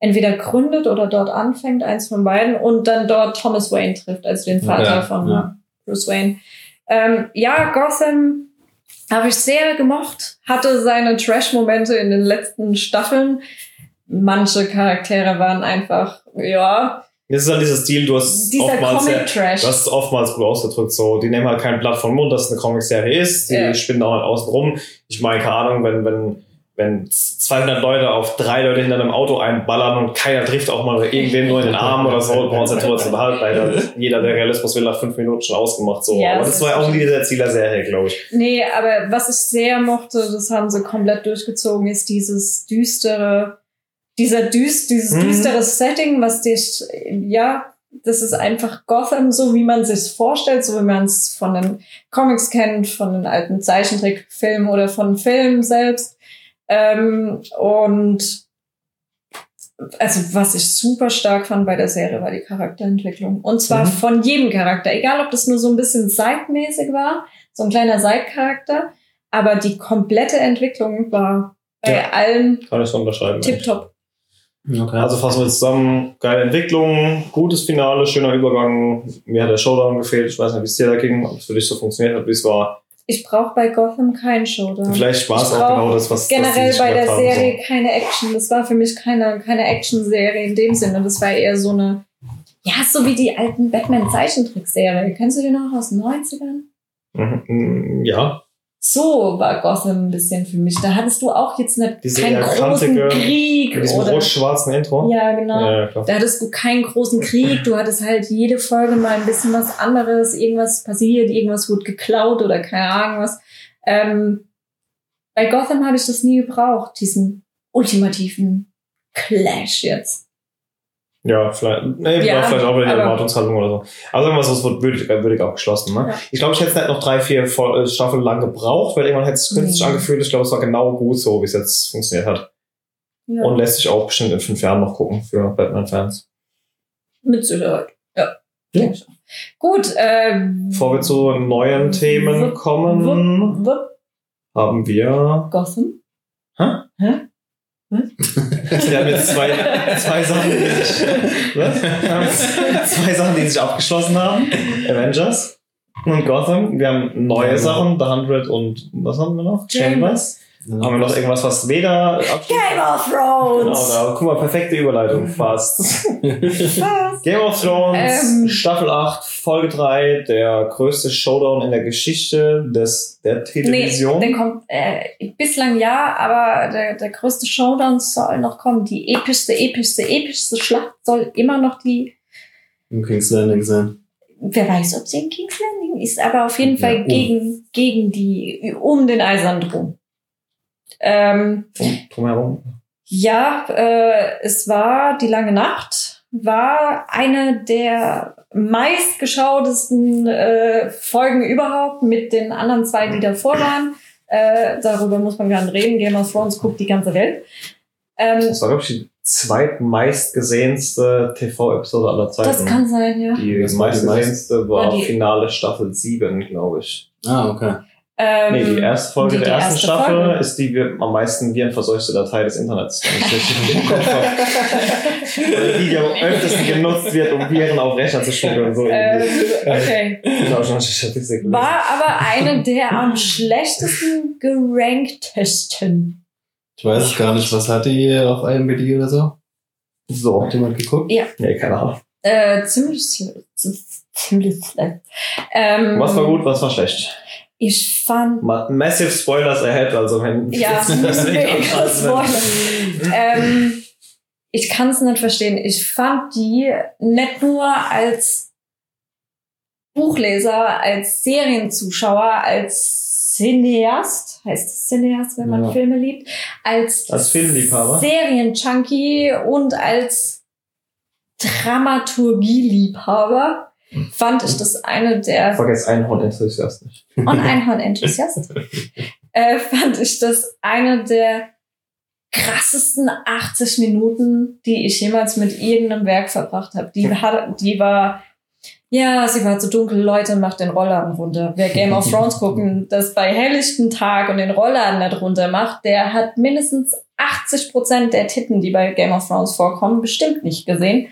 S2: entweder gründet oder dort anfängt, eins von beiden, und dann dort Thomas Wayne trifft, also den Vater
S4: Ja,
S2: von
S4: ja.
S2: Bruce Wayne. Ähm, ja, Gotham habe ich sehr gemocht, hatte seine Trash-Momente in den letzten Staffeln. Manche Charaktere waren einfach, ja,
S1: Das ist dann dieser Stil, du hast
S2: dieser
S1: oftmals. Du hast es oftmals gut ausgedrückt, so, die nehmen halt kein Blatt vom Mund, dass es eine Comic-Serie ist, die
S2: Ja.
S1: spinnen auch halt außen rum. Ich meine, keine Ahnung, wenn, wenn, wenn 200 Leute auf drei Leute hinter einem Auto einballern und keiner trifft auch mal irgendwem nur in den Arm oder so, brauchen wir uns ja zu behalten, weil jeder, der Realismus will, nach fünf Minuten schon ausgemacht, so.
S2: Ja,
S1: Aber
S2: das
S1: das war
S2: ist
S1: auch nie der Ziel der Serie, glaube ich.
S2: Nee, aber was ich sehr mochte, das haben sie komplett durchgezogen, ist dieses düstere, dieser düst, dieses
S1: Mhm.
S2: düstere Setting, was dich, ja, das ist einfach Gotham, so wie man sich vorstellt, so wie man es von den Comics kennt, von den alten Zeichentrickfilmen oder von Filmen selbst. Ähm, und also was ich super stark fand bei der Serie war die Charakterentwicklung. Und zwar
S1: Mhm.
S2: von jedem Charakter, egal ob das nur so ein bisschen seitmäßig war, so ein kleiner Seitcharakter, aber die komplette Entwicklung war bei
S1: Ja.
S2: allen
S1: Kann ich so unterschreiben.
S2: tipptopp.
S4: Okay.
S1: Also fassen wir zusammen, geile Entwicklung, gutes Finale, schöner Übergang. Mir hat der Showdown gefehlt. Ich weiß nicht, wie es dir da ging, ob es für dich so funktioniert hat, wie es war.
S2: Ich brauche bei Gotham keinen Showdown.
S1: Vielleicht war es auch genau das, was
S2: Generell bei der Serie keine Action. Das war für mich keine, keine Action-Serie in dem Sinne. Das war eher so eine, ja, so wie die alten Batman-Zeichentrickserie. Kennst du die noch aus den 90ern?
S1: So. Mhm, mm, Ja,
S2: So war Gotham ein bisschen für mich. Da hattest du auch jetzt nicht
S1: Diese
S2: keinen großen Krieg
S1: mit diesem rot-schwarzen Intro.
S2: Ja, genau.
S1: Ja, ja.
S2: Da hattest du keinen großen Krieg, du hattest halt jede Folge mal ein bisschen was anderes, irgendwas passiert, irgendwas wurde geklaut oder keine Ahnung was. Ähm, bei Gotham habe ich das nie gebraucht, diesen ultimativen Clash jetzt.
S1: Ja, vielleicht, nee,
S2: Ja,
S1: vielleicht auch wieder die Erwartungshaltung oder so. Also irgendwas, was wird würdig, würdig abgeschlossen. Ne?
S2: Ja.
S1: Ich glaube, ich hätte es nicht noch drei, vier äh, Staffeln lang gebraucht, weil irgendwann hätte es künstlich
S2: Nee.
S1: angefühlt. Ich glaube, es war genau gut so, wie es jetzt funktioniert hat.
S2: Ja,
S1: Und lässt sich auch bestimmt in fünf Jahren noch gucken für Batman-Fans.
S2: mit Sicherheit. Ja.
S1: Ja.
S2: Gut, ähm,
S1: Bevor wir zu neuen Themen
S2: Wupp,
S1: kommen,
S2: wupp,
S1: haben wir
S2: Gotham.
S1: Wir haben jetzt zwei, zwei Sachen, die sich, was? Zwei Sachen, die sich abgeschlossen haben. Avengers und Gotham. Wir haben neue
S4: Ja.
S1: Sachen, The Hundred und was haben wir noch? Chambers. Haben wir noch irgendwas, was weder?
S2: Game of
S1: Genau,
S2: Thrones!
S1: da, guck mal, perfekte Überleitung, fast.
S2: Was?
S1: Game of Thrones,
S2: Ähm.
S1: Staffel 8, Folge 3, der größte Showdown in der Geschichte des, der Television.
S2: Nee, der kommt äh, bislang ja, aber der, der größte Showdown soll noch kommen. Die epischste, epischste, epischste Schlacht soll immer noch die.
S4: Im King's Landing sein.
S2: Wer weiß, ob sie in King's Landing ist, aber auf jeden
S4: Ja,
S2: Fall
S4: um.
S2: gegen, gegen die, um den Eisernen Thron. Ähm,
S1: Drum, drumherum.
S2: ja, äh, es war die lange Nacht, war eine der meistgeschautesten äh, Folgen überhaupt mit den anderen zwei, die davor waren. Äh, darüber muss man gar nicht reden. Game of Thrones guckt die ganze Welt. Ähm,
S1: Das war, glaube ich, die zweitmeistgesehenste TV-Episode aller Zeiten.
S2: das kann sein, ja.
S1: Die
S4: die
S1: meistgesehenste war
S2: War die-
S1: Finale Staffel 7, glaube ich.
S4: Ah, okay.
S2: Ähm,
S1: Nee, die erste Folge
S2: die-
S1: der
S2: die
S1: ersten
S2: erste
S1: Staffel
S2: Folge.
S1: ist die am meisten virenverseuchte Datei des Internets. die, die am öftesten genutzt wird, um Viren auf Rechner zu schmuggeln und so.
S2: ähm, okay.
S1: Genau, schon Statistik.
S2: War aber eine der am schlechtesten geranktesten.
S4: Ich weiß es gar nicht, was hat die auf IMDb oder so?
S1: So.
S4: Hat jemand geguckt?
S1: Nee, keine Ahnung.
S2: Äh, ziemlich, ziemlich schlecht. Ähm,
S1: Was war gut, was war schlecht?
S2: Ich fand
S1: Ma Massive Spoilers ahead, also wenn.
S2: Ja, mega Spoiler. ähm, ich kann es nicht verstehen. Ich fand die nicht nur als Buchleser, als Serienzuschauer, als Cineast, heißt es Cineast, wenn man
S4: Ja.
S2: Filme liebt, als,
S1: Als Filmliebhaber?
S2: Serienjunkie und als Dramaturgieliebhaber fand ich das eine der
S1: Vergesst Einhorn-Enthusiast nicht.
S2: und Einhorn-Enthusiast, äh, fand ich das eine der krassesten 80 Minuten, die ich jemals mit irgendeinem Werk verbracht habe. Die, hat, die war, ja, sie war zu dunkel, Leute, macht den Rollladen runter. Wer Game of Thrones gucken, das bei helllichtem Tag und den Rollladen nicht runter macht, der hat mindestens 80 Prozent der Titten, die bei Game of Thrones vorkommen, bestimmt nicht gesehen.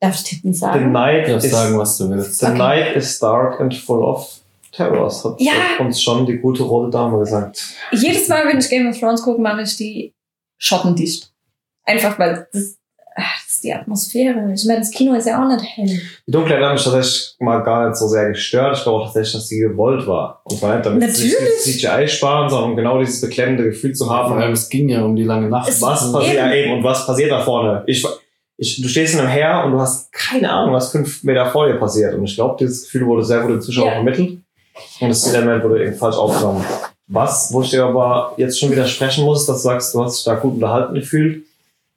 S2: Darf ich
S1: The
S2: sagen?
S1: night,
S4: Du darfst
S1: is,
S4: sagen, was du willst.
S1: the
S2: Okay.
S1: night is dark and full of terrors, hat
S2: Ja.
S1: uns schon die gute rote Dame gesagt.
S2: Jedes Mal, wenn ich Game of Thrones gucke, mache ich die schottendicht. Einfach weil das, ach, das ist die Atmosphäre. Ich meine, das Kino ist ja auch nicht hell.
S1: Die Dunkelheit hat mich tatsächlich mal gar nicht so sehr gestört. Ich glaube auch tatsächlich, dass sie gewollt war. Und zwar nicht, damit sie
S2: Natürlich.
S1: dieses CGI sparen, sondern um genau dieses beklemmende Gefühl zu
S4: Vor allem,
S1: haben.
S4: es ging ja um die lange Nacht.
S2: Es-
S1: Was passiert ja eben und was passiert da vorne? Ich, ich, du stehst in einem Heer und du hast keine Ahnung, was fünf Meter vor dir passiert. Und ich glaube, dieses Gefühl wurde sehr gut den Zuschauer vermittelt. Und das Element wurde eben falsch aufgenommen. Was, wo ich dir aber jetzt schon widersprechen muss, dass du sagst, du hast dich da gut unterhalten gefühlt.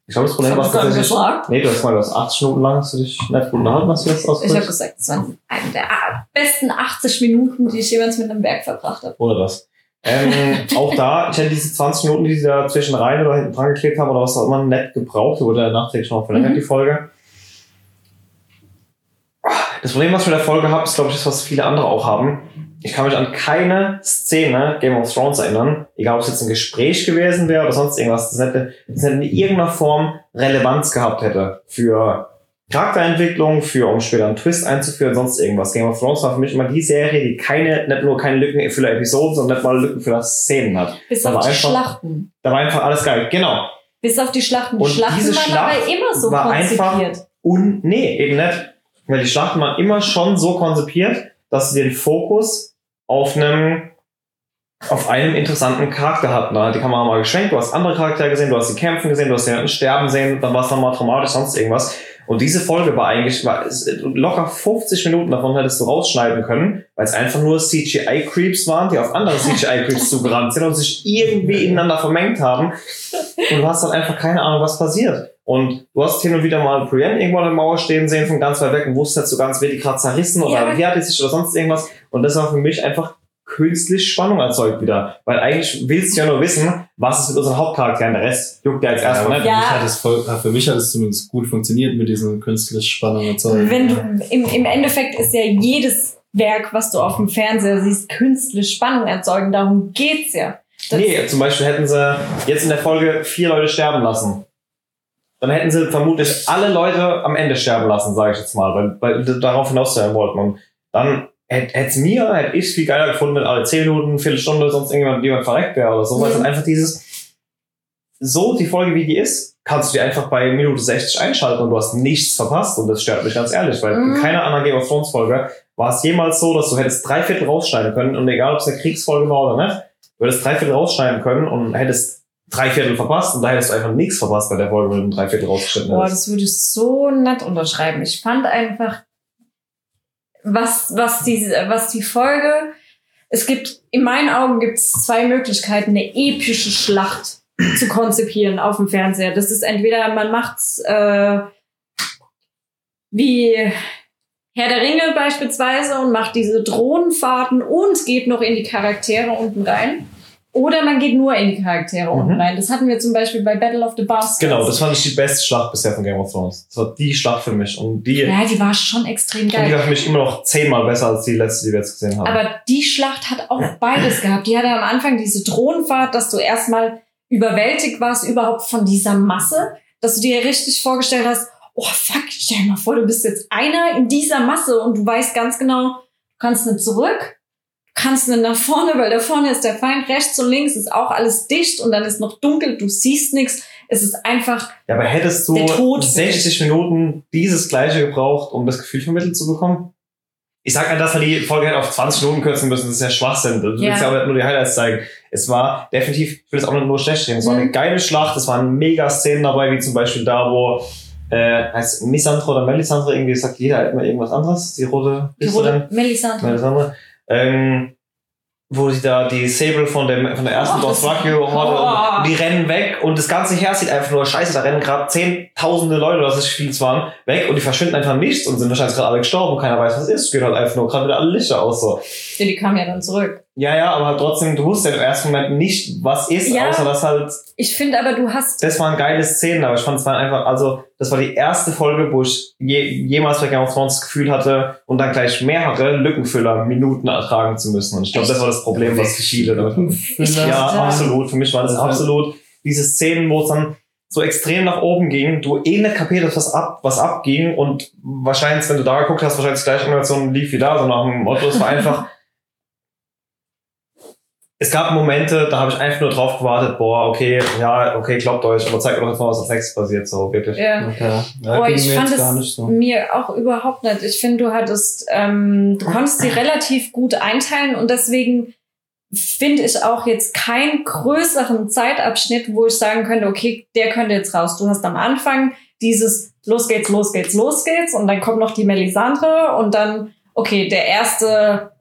S1: Ich glaube, das Problem war
S2: Das hab ich gar nicht
S1: tatsächlich. Nee, du hast mal, du hast 80 Minuten lang hast du dich nicht gut unterhalten, hast du jetzt
S2: Ich habe
S1: ausgedrückt?
S2: gesagt, es waren eine der besten 80 Minuten, die ich jemals mit einem Werk verbracht habe.
S1: Oder das. Ähm, auch da, ich hätte diese 20 Minuten, die sie da zwischen rein oder hinten dran geklebt haben oder was auch immer, nett gebraucht. Die wurde ja nachträglich noch verlängert,
S2: Mhm.
S1: die Folge. Das Problem, was ich mit der Folge habe, ist, glaube ich, das, was viele andere auch haben. Ich kann mich an keine Szene Game of Thrones erinnern, egal ob es jetzt ein Gespräch gewesen wäre oder sonst irgendwas, das hätte, das hätte in irgendeiner Form Relevanz gehabt hätte für Charakterentwicklung, für um später einen Twist einzuführen, sonst irgendwas. Game of Thrones war für mich immer die Serie, die keine, nicht nur keine Lückenfüller Episoden, sondern nicht mal Lückenfüller Szenen hat.
S2: Bis
S1: Aber
S2: auf die
S1: einfach-
S2: Schlachten.
S1: Da war einfach alles geil. Genau.
S2: Bis auf die Schlachten. Die
S1: Und
S2: Schlachten
S1: diese
S2: waren
S1: Schlacht
S2: aber immer so
S1: war einfach-
S2: konzipiert.
S1: Und nee, eben nicht. Weil die Schlachten waren immer schon so konzipiert, dass sie den Fokus auf einem auf einem interessanten Charakter hatten. Da hat die Kamera mal geschwenkt, du hast andere Charaktere gesehen, du hast die kämpfen gesehen, du hast jemanden sterben sehen, dann war es nochmal traumatisch, sonst irgendwas. Und diese Folge war eigentlich, war es- locker 50 Minuten davon hättest du rausschneiden können, weil es einfach nur CGI-Creeps waren, die auf andere CGI-Creeps zugerannt sind und sich irgendwie ineinander vermengt haben. Und du hast dann einfach keine Ahnung, was passiert. Und du hast hin und wieder mal Brienne irgendwo an der Mauer stehen sehen von ganz weit weg und wusstest nicht so ganz, wer die gerade zerrissen oder
S2: Ja.
S1: wie hat die sich oder sonst irgendwas. Und das war für mich einfach künstlich Spannung erzeugt wieder. Weil eigentlich willst du ja nur wissen, was ist mit unseren Hauptcharakteren. Der Rest juckt ja als
S4: Ja,
S1: erstmal
S4: aber
S1: nicht.
S4: für,
S2: Ja.
S4: mich hat es voll, ja, für mich hat es zumindest gut funktioniert mit diesen künstlichen Spannungen und so.
S2: Wenn du, im, Im Endeffekt ist ja jedes Werk, was du auf dem Fernseher siehst, künstliche Spannung erzeugen. Darum geht's ja. Das-
S1: Nee, zum Beispiel hätten sie jetzt in der Folge vier Leute sterben lassen. Dann hätten sie vermutlich alle Leute am Ende sterben lassen, sage ich jetzt mal, weil, weil sie darauf hinaus sein wollten. Und dann hätte es mir, hätte ich viel geiler gefunden, wenn alle 10 Minuten, Viertelstunde sonst irgendjemand jemand verreckt wäre oder so. Weil es
S2: Mhm.
S1: dann einfach dieses, so die Folge wie die ist, kannst du die einfach bei Minute 60 einschalten und du hast nichts verpasst. Und das stört mich ganz ehrlich, weil
S2: Mhm.
S1: in keiner anderen Game of Thrones Folge war es jemals so, dass du hättest drei Viertel rausschneiden können und egal ob es eine Kriegsfolge war oder nicht, du hättest drei Viertel rausschneiden können und hättest drei Viertel verpasst und da hättest du einfach nichts verpasst bei der Folge, wenn du drei Viertel rausgeschnitten
S2: Boah,
S1: hättest.
S2: das würde ich so nett unterschreiben. Ich fand einfach, was, was, diese, was die Folge, es gibt, in meinen Augen gibt es zwei Möglichkeiten, eine epische Schlacht zu konzipieren auf dem Fernseher. Das ist entweder, man macht's äh, wie Herr der Ringe beispielsweise und macht diese Drohnenfahrten und geht noch in die Charaktere unten rein. Oder man geht nur in die Charaktere
S1: Mhm.
S2: unten rein. Das hatten wir zum Beispiel bei Battle of the Bastards.
S1: Genau, das fand ich die beste Schlacht bisher von Game of Thrones. Das war die Schlacht für mich. Und die,
S2: Ja, die war schon extrem
S1: und die
S2: geil.
S1: war für mich immer noch zehnmal besser als die letzte, die wir jetzt gesehen haben.
S2: Aber die Schlacht hat auch beides gehabt. Die hatte am Anfang diese Drohnenfahrt, dass du erstmal überwältigt warst überhaupt von dieser Masse, dass du dir richtig vorgestellt hast, oh fuck, stell dir mal vor, du bist jetzt einer in dieser Masse und du weißt ganz genau, du kannst nicht zurück, kannst nicht nach vorne, weil da vorne ist der Feind, rechts und links ist auch alles dicht und dann ist noch dunkel, du siehst nichts. Es ist einfach,
S1: ja, aber hättest du
S2: Der Tod
S1: 60 Minuten dieses gleiche gebraucht, um das Gefühl vermittelt zu bekommen? Ich sag halt, dass wir die Folge hätte auf 20 Minuten kürzen müssen, das ist ja Schwachsinn. Du
S2: Ja.
S1: willst ja aber nur die Highlights zeigen. Es war definitiv, ich will es auch nicht nur schlecht reden, es war
S2: Mhm.
S1: eine geile Schlacht, es waren mega Szenen dabei, wie zum Beispiel da, wo äh, heißt Misandro oder Melisandre, irgendwie sagt jeder immer irgendwas anderes, die rote
S2: die rote Melisandre.
S1: Melisandre. Ähm, wo sie da die Sable von, dem, von der ersten
S2: Oh, das-
S1: Dothraki hatte
S2: Oh.
S1: und die rennen weg und das ganze Heer sieht einfach nur scheiße, da rennen gerade zehntausende Leute, oder was es viel waren, weg und die verschwinden einfach nichts und sind wahrscheinlich gerade alle gestorben und keiner weiß, was ist. Es geht halt einfach nur gerade wieder alle Lichter aus so.
S2: Ja, die kam ja dann zurück.
S1: Ja, ja, aber trotzdem, du wusstest ja im ersten Moment nicht, was ist,
S2: Ja.
S1: außer dass halt,
S2: Ich finde aber, du hast
S1: das waren geile Szenen, aber ich fand es war einfach, also, das war die erste Folge, wo ich je, jemals bei Game of Thrones das Gefühl hatte und dann gleich mehrere Lückenfüller Minuten ertragen zu müssen. Und ich glaube, das war das Problem, was.
S2: Ich-
S1: Ja, absolut. Für mich war das
S4: Ja.
S1: absolut diese Szenen, wo es dann so extrem nach oben ging, du eh nicht kapiert hast, was, ab, was abging und wahrscheinlich, wenn du da geguckt hast, wahrscheinlich die gleiche Animation lief wie da, so nach dem Motto, es war einfach, es gab Momente, da habe ich einfach nur drauf gewartet, boah, okay, ja, okay, glaubt euch, aber zeigt mir doch jetzt mal, was als nächstes passiert, so wirklich.
S2: ja.
S4: Okay. Ja,
S2: Boah, ich
S4: mir
S2: fand es
S4: so.
S2: mir auch überhaupt nicht. Ich finde, du hattest, ähm, du konntest sie relativ gut einteilen und deswegen finde ich auch jetzt keinen größeren Zeitabschnitt, wo ich sagen könnte, okay, der könnte jetzt raus. Du hast am Anfang dieses los geht's, los geht's, los geht's und dann kommt noch die Melisandre und dann, okay, der erste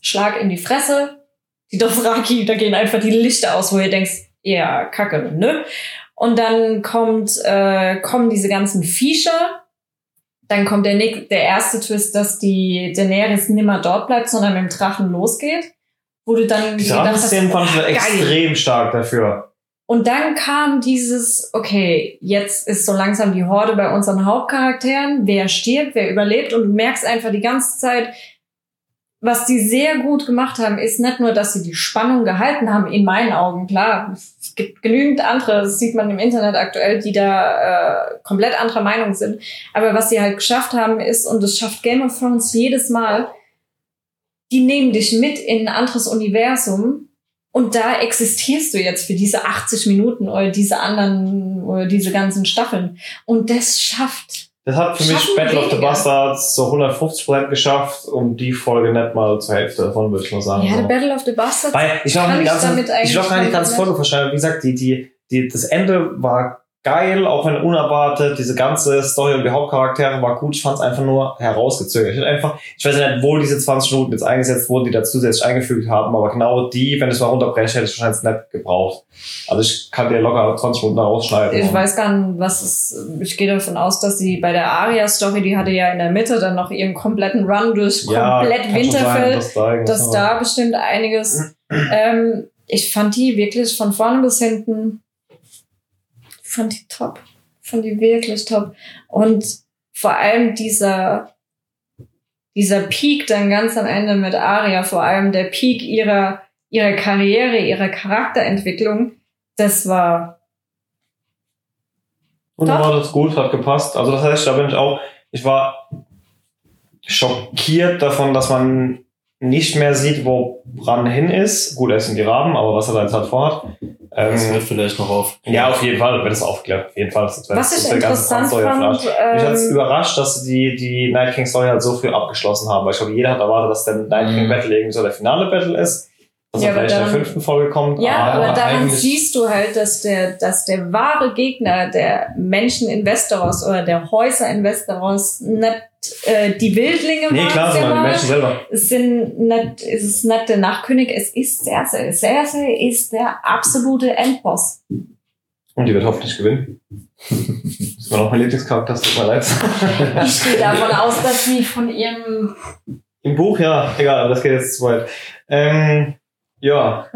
S2: Schlag in die Fresse, die Dothraki, da gehen einfach die Lichter aus, wo ihr denkst, ja, kacke, ne? Und dann kommt, äh, kommen diese ganzen Viecher. Dann kommt der, näch- der erste Twist, dass die Daenerys nimmer dort bleibt, sondern mit dem Drachen losgeht. Wo du dann
S1: Die
S2: gedacht hast,
S1: Szenen fand ich
S2: geil.
S1: extrem stark dafür.
S2: Und dann kam dieses, okay, jetzt ist so langsam die Horde bei unseren Hauptcharakteren. Wer stirbt, wer überlebt. Und du merkst einfach die ganze Zeit, was die sehr gut gemacht haben, ist nicht nur, dass sie die Spannung gehalten haben, in meinen Augen. Klar, es gibt genügend andere, das sieht man im Internet aktuell, die da äh, komplett anderer Meinung sind. Aber was sie halt geschafft haben, ist, und das schafft Game of Thrones jedes Mal, die nehmen dich mit in ein anderes Universum und da existierst du jetzt für diese 80 Minuten oder diese anderen oder diese ganzen Staffeln. Und das schafft.
S1: Das hat für mich Battle of the. Bastards so 150% geschafft und die Folge nicht mal zur Hälfte davon, würde ich mal sagen.
S2: Ja,
S1: so.
S2: der Battle of the Bastards.
S1: Weil ich auch
S2: kann ich
S1: ganze,
S2: damit eigentlich
S1: ich auch gar nicht
S2: nicht-
S1: Folge verschreiben. Wie gesagt, die, die, die, das Ende war geil, auch wenn unerwartet. Diese ganze Story und die Hauptcharaktere war gut. Ich fand es einfach nur herausgezögert. Ich hätte einfach, ich weiß nicht, wo diese 20 Minuten jetzt eingesetzt wurden, die da zusätzlich eingefügt haben, aber genau die, wenn ich es mal runterbreche, hätte ich wahrscheinlich nicht gebraucht. Also ich kann dir locker 20 Minuten rausschneiden.
S2: Ich weiß gar nicht, was es. Ich gehe davon aus, dass sie bei der Aria-Story, die hatte ja in der Mitte dann noch ihren kompletten Run durch komplett
S1: sein,
S2: Winterfell.
S1: dass da,
S2: dass da bestimmt einiges. ähm, ich fand die wirklich von vorne bis hinten, fand die top. Fand die wirklich top. Und vor allem dieser, dieser Peak dann ganz am Ende mit Aria, vor allem der Peak ihrer, ihrer Karriere, ihrer Charakterentwicklung, das war,
S1: Und dann war das gut, hat gepasst. Also das heißt, da bin ich auch, ich war schockiert davon, dass man nicht mehr sieht, wo Bran hin ist. Gut, er ist in die Raben, aber was er da jetzt halt vorhat.
S4: Das wird
S1: Ähm,
S4: vielleicht noch auf.
S1: ja, auf jeden Fall wird es aufgeklärt. Auf jeden Fall. Das wird-
S2: was
S1: das
S2: ich
S1: wird ganz
S2: interessant fand,
S1: Mich hat es
S2: ähm,
S1: überrascht, dass die, die Night King Story halt so früh abgeschlossen haben, weil ich glaube, jeder hat erwartet, dass der Night King
S4: Mhm.
S1: Battle irgendwie so der finale Battle ist. Dass
S2: Ja, aber
S1: vielleicht in der
S2: dann-
S1: fünften Folge kommt.
S2: Ja, aber,
S1: aber
S2: daran siehst du halt, dass der, dass der wahre Gegner der Menschen in Westeros oder der Häuser in Westeros nicht äh, die Wildlinge
S1: Nee,
S2: waren.
S1: klar,
S2: sie
S1: sondern die. Menschen selber.
S2: Es sind nicht, es ist nicht der Nachkönig, es ist Cersei. Cersei ist der absolute Endboss.
S1: Und die wird hoffentlich gewinnen. Das war noch mein Lieblingscharakter, tut mir leid.
S2: Ich gehe davon aus, dass sie von ihrem
S1: Im Buch, ja, egal, aber das geht jetzt zu weit. Ähm, ja.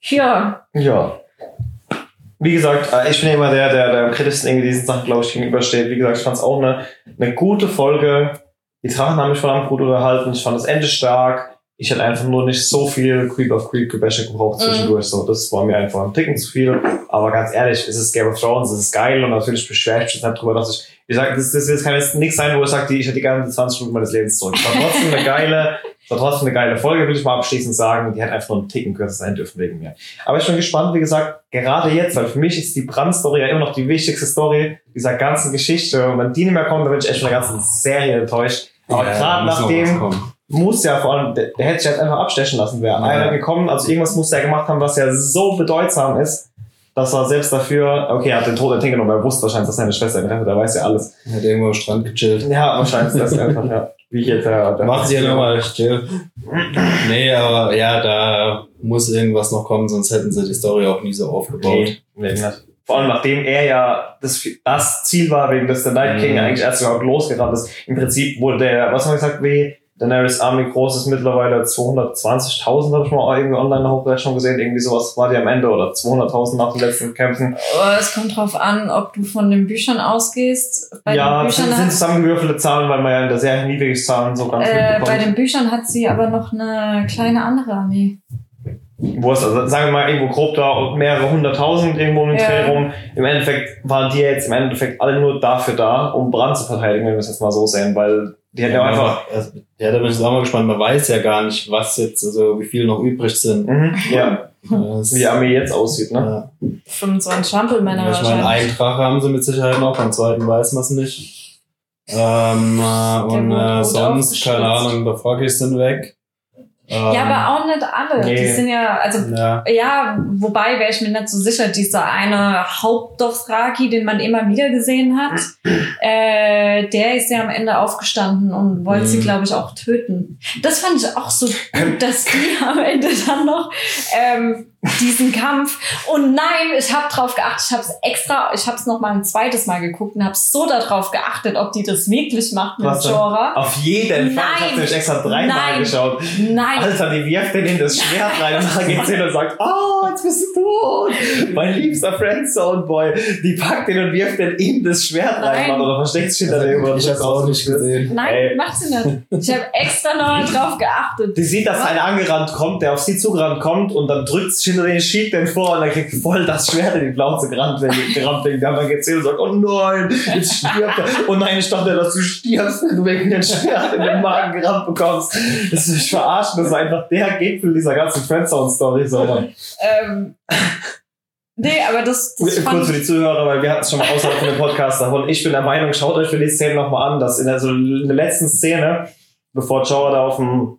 S2: Ja,
S1: Ja. Wie gesagt, äh, ich bin ja immer der, der, der am kritischsten irgendwie diesen Sachen, glaube ich, gegenübersteht. Wie gesagt, ich fand es auch eine, eine gute Folge. Die Drachen haben mich verdammt gut unterhalten. Ich fand das Ende stark. Ich hätte einfach nur nicht so viel Creep of Creep Gebäsche gebraucht
S2: Mhm.
S1: zwischendurch. So, das war mir einfach ein Ticken zu viel. Aber ganz ehrlich, es ist Game of Thrones, es ist geil und natürlich beschwere ich mich nicht drüber, dass ich, wie gesagt, das, das, das kann jetzt nichts sein, wo ich sage, die- ich hätte die 20 Minuten meines Lebens zurück. Es war trotzdem eine geile, es war trotzdem eine geile Folge, will ich mal abschließend sagen. Die hätte einfach nur einen Ticken kürzer sein dürfen wegen mir. Aber ich bin gespannt, wie gesagt, gerade jetzt, weil für mich ist die Brand-Story ja immer noch die wichtigste Story dieser ganzen Geschichte. Und wenn die nicht mehr kommt, dann bin ich echt von der ganzen Serie enttäuscht. Aber
S4: Ja,
S1: gerade nachdem muss ja vor allem, der, der hätte sich jetzt einfach abstechen lassen, wäre
S4: Ja.
S1: einer gekommen, also irgendwas muss er gemacht haben, was ja so bedeutsam ist, dass er selbst dafür, okay, er hat den Tod Tinker genommen, er wusste wahrscheinlich, dass seine Schwester ihn rettet, er weiß ja alles.
S4: Er hat irgendwo am Strand gechillt.
S1: Ja, wahrscheinlich das einfach, ja. Wie jetzt der, der
S4: Macht sie ja nochmal chill. Nee, aber ja, da muss irgendwas noch kommen, sonst hätten sie die Story auch nie so aufgebaut.
S1: Nee, nee. Vor allem nachdem er ja das, das Ziel war, wegen des der Night King
S4: Mhm.
S1: eigentlich erst überhaupt losgerannt ist. Im Prinzip wurde der, was haben wir gesagt, wie Daenerys Army groß ist mittlerweile 220.000, habe ich mal irgendwie online Hochrechnung gesehen. Irgendwie sowas war die am Ende oder 200.000 nach den letzten Kämpfen.
S2: es kommt drauf an, ob du von den Büchern ausgehst. Bei
S1: ja,
S2: den
S1: das sind,
S2: Büchern
S1: sind
S2: hat,
S1: zusammengewürfelte Zahlen, weil man ja in der Serie niedrige Zahlen so ganz
S2: äh, bei den Büchern hat sie aber noch eine kleine andere Armee.
S1: Wo es, also, sagen wir mal, irgendwo grob da mehrere hunderttausend irgendwo den
S2: Ja.
S1: Dreh rum. Im Endeffekt waren die jetzt im Endeffekt alle nur dafür da, um Brand zu verteidigen, wenn wir es jetzt mal so sehen, weil die hätten ja,
S4: Ja,
S1: einfach,
S4: also, ja, da bin ich auch mal gespannt. Man weiß ja gar nicht, was jetzt, also wie viel noch übrig sind.
S1: mhm, ja,
S4: Das,
S1: wie die Armee jetzt aussieht, ne?
S4: ja.
S2: 25 Trampelmänner
S4: Ich meine,
S2: wahrscheinlich.
S4: einen Drache haben sie mit Sicherheit noch, beim zweiten weiß man es nicht. Ähm, äh, und äh, sonst, keine Ahnung, der Froggies sind weg. Ähm,
S2: Ja, aber auch nicht alle.
S1: Nee.
S2: Die sind ja, also
S4: Ja,
S2: Ja, wobei wäre ich mir nicht so sicher, dieser eine Hauptdothraki, den man immer wieder gesehen hat, äh, der ist ja am Ende aufgestanden und wollte sie,
S4: Mhm.
S2: glaube ich, auch töten. Das fand ich auch so gut, dass die am Ende dann noch ähm, diesen Kampf und nein, ich habe drauf geachtet, ich habe es extra, ich habe es noch mal ein zweites Mal geguckt und habe so darauf geachtet, ob die das wirklich macht mit? Jorah.
S1: Auf jeden Fall. Ich habe nämlich extra dreimal
S2: Nein.
S1: geschaut.
S2: Nein,
S1: Alter, die wirft den in das Schwert rein und dann geht's hin und sagt, oh, jetzt bist du tot. Mein liebster Friendzone Boy. Die packt den und wirft den in das Schwert rein,
S2: Nein.
S1: Mann, oder versteckt sich hinter dem.
S4: ich hab's auch nicht gesehen.
S2: nein,
S1: Ey.
S2: macht sie nicht. Ich habe extra noch drauf geachtet.
S1: Die sieht, dass einer angerannt kommt, der auf sie zugerannt kommt und dann drückt sich den, schiebt den vor und dann kriegt voll das Schwert in die Plauze gerannt wegen. Geht's hin und sagt, oh nein, jetzt stirbt er. Oh nein, ich dachte, dass du stirbst, wenn du wegen dem Schwert in den Magen gerannt bekommst. Das ist verarschen, das ist einfach der Gipfel dieser ganzen Friendzone-Story. So.
S2: Ähm, nee, aber das, das
S1: Kurz für die Zuhörer, weil wir hatten es schon mal außerhalb von dem Podcast davon. Ich bin der Meinung, schaut euch für die Szene nochmal an, dass in der, so in der letzten Szene, bevor Jorah da auf dem,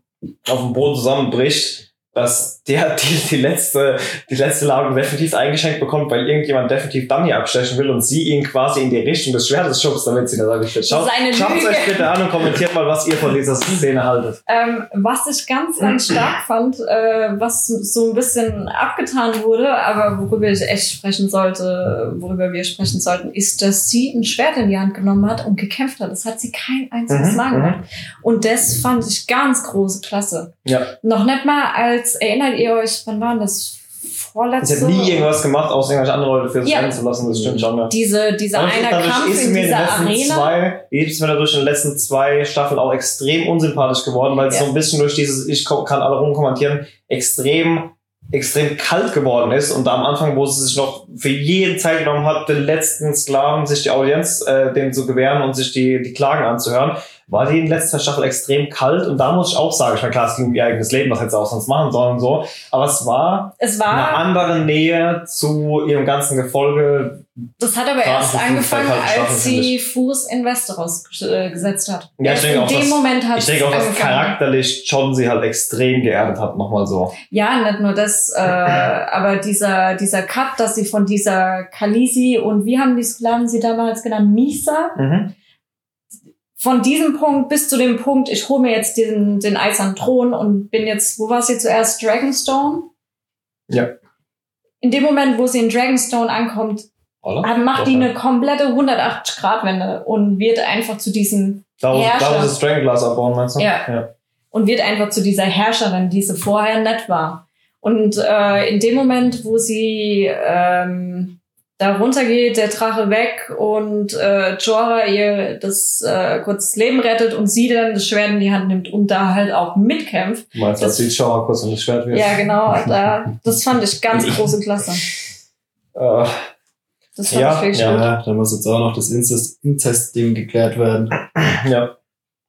S1: auf dem Boden zusammenbricht, dass der die, die letzte, die letzte Ladung definitiv eingeschenkt bekommt, weil irgendjemand definitiv Dummy abstechen will und sie ihn quasi in die Richtung des Schwertes schubst, damit sie da sage ich Schaut, schaut euch bitte an und kommentiert mal, was ihr von dieser Szene haltet.
S2: Ähm, was ich ganz, ganz stark fand, äh, was so ein bisschen abgetan wurde, aber worüber ich echt sprechen sollte, worüber wir sprechen sollten, ist, dass sie ein Schwert in die Hand genommen hat und gekämpft hat. Das hat sie kein einziges
S1: Mhm,
S2: Mal
S1: mhm.
S2: gemacht. Und das fand ich ganz große Klasse.
S1: Ja.
S2: Noch nicht mal als, erinnert ihr euch, wann war das? Vorletzte?
S1: Sie hat nie irgendwas gemacht, außer irgendwelche andere Leute für sich
S2: Ja.
S1: rennen zu lassen, das stimmt schon, ja.
S2: Diese, dieser eine Kampf
S1: ist
S2: in
S1: mir in den
S2: dieser
S1: letzten
S2: Arena.
S1: Zwei, ist mir dadurch in den letzten zwei Staffeln auch extrem unsympathisch geworden, weil es
S2: Ja.
S1: so ein bisschen durch dieses, ich kann alle rumkommentieren, extrem, extrem kalt geworden ist. Und am Anfang, wo sie sich noch für jeden Zeit genommen hat, den letzten Sklaven sich die Audienz äh, dem zu gewähren und sich die, die Klagen anzuhören, war die in letzter Staffel extrem kalt. Und da muss ich auch sagen, ich meine, klar, es ging um ihr eigenes Leben, was hätte sie auch sonst machen sollen und so. Aber es war
S2: Es
S1: eine
S2: war,
S1: andere Nähe zu ihrem ganzen Gefolge,
S2: das hat aber erst angefangen, als sie Fuß in Westeros gesetzt hat.
S1: Ja, ich denke
S2: in
S1: auch,
S2: dem
S1: dass-
S2: Moment hat
S1: Ich denke auch, dass
S2: angefangen.
S1: charakterlich John sie halt extrem geerdet hat, nochmal so.
S2: Ja, nicht nur das, äh, aber dieser, dieser Cut, dass sie von dieser Kalisi und wie haben die Sklaven sie damals genannt? Misa?
S1: Mhm.
S2: Von diesem Punkt bis zu dem Punkt, ich hole mir jetzt den, den eisernen Thron und bin jetzt, wo war sie zuerst? Dragonstone?
S1: Ja.
S2: In dem Moment, wo sie in Dragonstone ankommt,
S1: Oder?
S2: macht
S1: Doch,
S2: die eine komplette 180-Grad-Wende und wird einfach zu diesem
S1: Da, wo- da
S2: Herrscher.
S1: wo sie das Dragonglass abbauen, meinst du?
S2: Ja.
S1: ja.
S2: und wird einfach zu dieser Herrscherin, die sie vorher nicht war. Und äh, in dem Moment, wo sie ähm, da runtergeht, der Drache weg und äh, Jorah ihr das äh, kurzes Leben rettet und sie dann das Schwert in die Hand nimmt und da halt auch mitkämpft.
S1: Du meinst, als
S2: Das-
S1: die Schauer kurz um das Schwert wirft?
S2: Ja, genau. Da, das fand ich ganz große Klasse. Das fand
S1: Ja,
S2: wirklich
S1: ja.
S4: da muss jetzt auch noch das Inzest- Inzest-Ding geklärt werden.
S1: ja.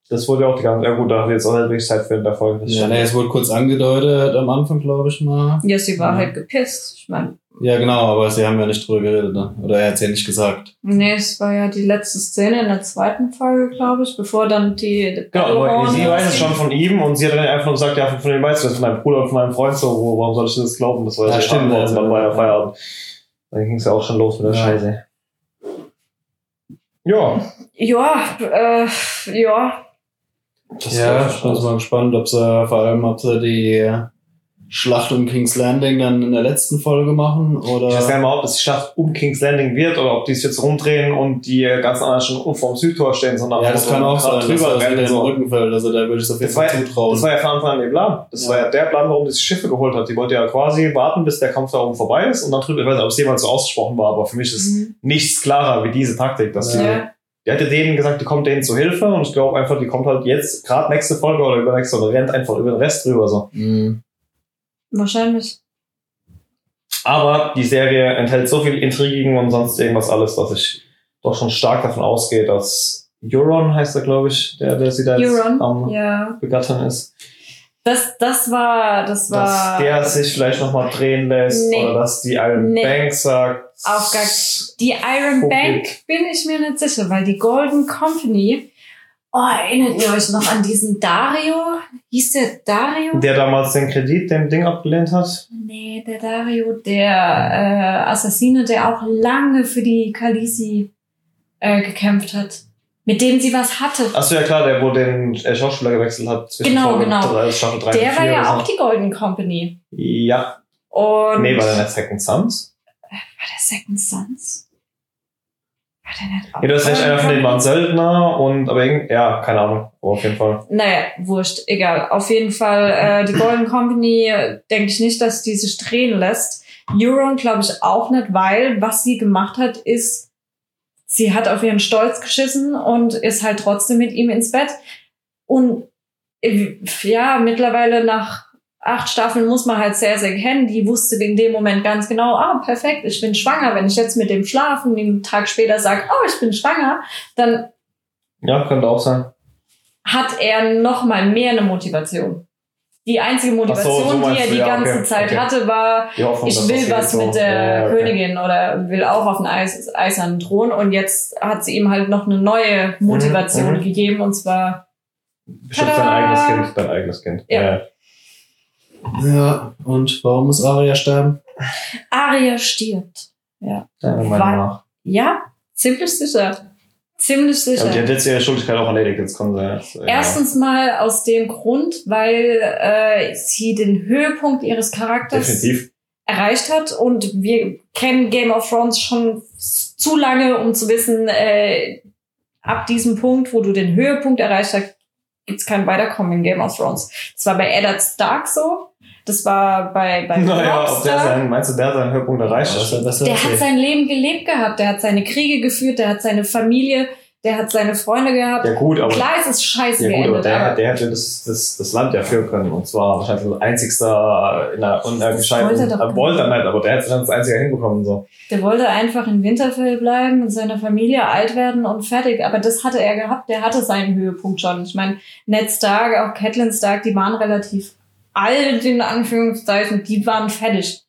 S1: Das wurde ja auch die ganze, ja gut, da hat jetzt auch nicht wirklich Zeit für in der Folge. Das
S4: Ja, nee, es wurde kurz angedeutet am Anfang, glaube ich mal.
S2: Ja, sie war
S4: Ja.
S2: halt gepisst. Ich meine,
S4: Ja, genau, aber sie haben ja nicht drüber geredet, ne? Oder er hat es ja nicht gesagt.
S2: nee, es war ja die letzte Szene in der zweiten Folge, glaube ich, bevor dann die
S1: Genau, aber sie weiß es schon von ihm und sie hat dann einfach nur gesagt, ja, von dem weißt du das, von deinem Bruder und von meinem Freund so, warum soll ich das glauben? Das war
S4: Ja,
S1: ja,
S4: stimmt, also,
S1: dann war ja
S4: ja.
S1: Feierabend. Dann ging es ja auch schon los mit der
S4: Ja.
S1: Scheiße. Ja,
S2: Ja, äh, ja.
S1: das
S4: ja, ich bin mal gespannt, ob sie, vor allem, ob sie die Schlacht um King's Landing dann in der letzten Folge machen, oder?
S1: Ich weiß gar nicht mal, ob es die Schlacht um King's Landing wird oder ob die es jetzt rumdrehen und die ganzen anderen schon vorm Südtor stehen, sondern
S4: ja, das kann auch sein, dass
S1: drüber
S4: er wieder
S1: rennen. So.
S4: Rücken fällt, also da würde ich es auf jeden
S1: Das war,
S4: Fall zutrauen.
S1: das war ja von Anfang an der Plan. Das
S4: Ja.
S1: war ja der Plan, warum die sich Schiffe geholt hat. Die wollte ja quasi warten, bis der Kampf da oben vorbei ist und dann drüber. Ich weiß nicht, ob es jemals so ausgesprochen war, aber für mich ist
S2: Mhm.
S1: nichts klarer wie diese Taktik, dass die
S2: Ja.
S1: Die hatte denen gesagt, die kommt denen zu Hilfe und ich glaube einfach, die kommt halt jetzt gerade nächste Folge oder übernächste oder rennt einfach über den Rest drüber so.
S4: Mhm.
S2: Wahrscheinlich.
S1: Aber die Serie enthält so viel Intrigen und sonst irgendwas alles, dass ich doch schon stark davon ausgehe, dass Euron heißt er, glaube ich, der, der sie da jetzt
S2: Euron,
S1: am
S2: ja.
S1: Begattern ist,
S2: Das, das war, das
S1: dass
S2: war.
S1: der sich vielleicht nochmal drehen lässt
S2: Nee.
S1: oder dass die Iron
S2: Nee.
S1: Bank sagt.
S2: Auch gar- Die Iron. Bank bin ich mir nicht sicher, weil die Golden Company. Oh, erinnert ihr euch noch an diesen Dario? Hieß der Dario?
S1: Der damals den Kredit, dem Ding abgelehnt hat.
S2: Nee, der Dario, der äh, Assassine, der auch lange für die Khaleesi äh, gekämpft hat. Mit dem sie was hatte.
S1: Achso, ja klar, der, wo den äh, Schauspieler gewechselt hat zwischen
S2: Genau,
S1: Folge
S2: genau.
S1: drei- Staffel 3
S2: Der war
S1: 4
S2: ja
S1: oder
S2: auch
S1: so.
S2: die Golden Company.
S1: Ja,
S2: Und
S1: nee, war der nicht Second Sons?
S2: War der Second Sons? War der nicht auch
S1: Ja, du hast recht, einer von denen war ein? Söldner und, aber irgend, ja, keine Ahnung, aber auf jeden Fall.
S2: Naja, wurscht, egal. Auf jeden Fall, äh, die Golden Company, denke ich nicht, dass die sich drehen lässt. Euron glaube ich auch nicht, weil was sie gemacht hat, ist, sie hat auf ihren Stolz geschissen und ist halt trotzdem mit ihm ins Bett. Und äh, ja, mittlerweile nach acht Staffeln muss man halt sehr, sehr kennen. Die wusste in dem Moment ganz genau, ah, perfekt, ich bin schwanger. Wenn ich jetzt mit dem schlafen, den Tag später sage, oh, ich bin schwanger, dann
S1: Ja, könnte auch sein.
S2: hat er noch mal mehr eine Motivation. Die einzige
S1: so,
S2: Motivation,
S1: so meinst
S2: die er die
S1: ja,
S2: ganze
S1: okay,
S2: Zeit
S1: okay.
S2: hatte, war,
S1: Hoffnung,
S2: ich will was mit
S1: so.
S2: der
S1: Ja, okay.
S2: Königin oder will auch auf einen Eis, eisernen Thron. Und jetzt hat sie ihm halt noch eine neue Motivation
S1: Mhm, mhm.
S2: gegeben, und zwar,
S1: Bestimmt
S2: Tada!
S1: eigenes Kind, dein eigenes Kind.
S2: Ja.
S4: Ja, und warum muss Arya sterben?
S2: Arya stirbt.
S1: Deiner Meinung nach.
S2: Ja, ziemlich sicher. Ziemlich
S1: Ja,
S2: sicher.
S1: die hat jetzt ihre Schuldigkeit auch erledigt, jetzt kommen sie jetzt. äh,
S2: Erstens mal aus dem Grund, weil äh, sie den Höhepunkt ihres Charakters
S1: Definitiv.
S2: erreicht hat und wir kennen Game of Thrones schon zu lange, um zu wissen, äh, ab diesem Punkt, wo du den Höhepunkt erreicht hast, gibt's kein Weiterkommen in Game of Thrones. Das war bei Eddard Stark so, das war bei, bei
S1: Naja,
S2: Robb
S1: ob der sein, meinst du, der hat seinen Höhepunkt erreicht?
S4: Ja, das
S2: Der hat sein Leben gelebt gehabt, der hat seine Kriege geführt, der hat seine Familie, der hat seine Freunde gehabt.
S1: ja gut, aber,
S2: Klar ist es scheiße
S1: ja, gut, aber
S2: geendet,
S1: der,
S2: aber
S1: der hätte das, das, das Land ja führen können. Und zwar wahrscheinlich als einzigster in einer, in einer gescheiten,
S2: wollte er doch
S1: er wollte er nicht, aber der hätte dann als einziger hinbekommen. So.
S2: Der wollte einfach in Winterfell bleiben, mit seiner Familie alt werden und fertig. Aber das hatte er gehabt. Der hatte seinen Höhepunkt schon. Ich meine, Ned Stark, auch Catelyn Stark, die waren relativ alt, in Anführungszeichen. Die waren fertig.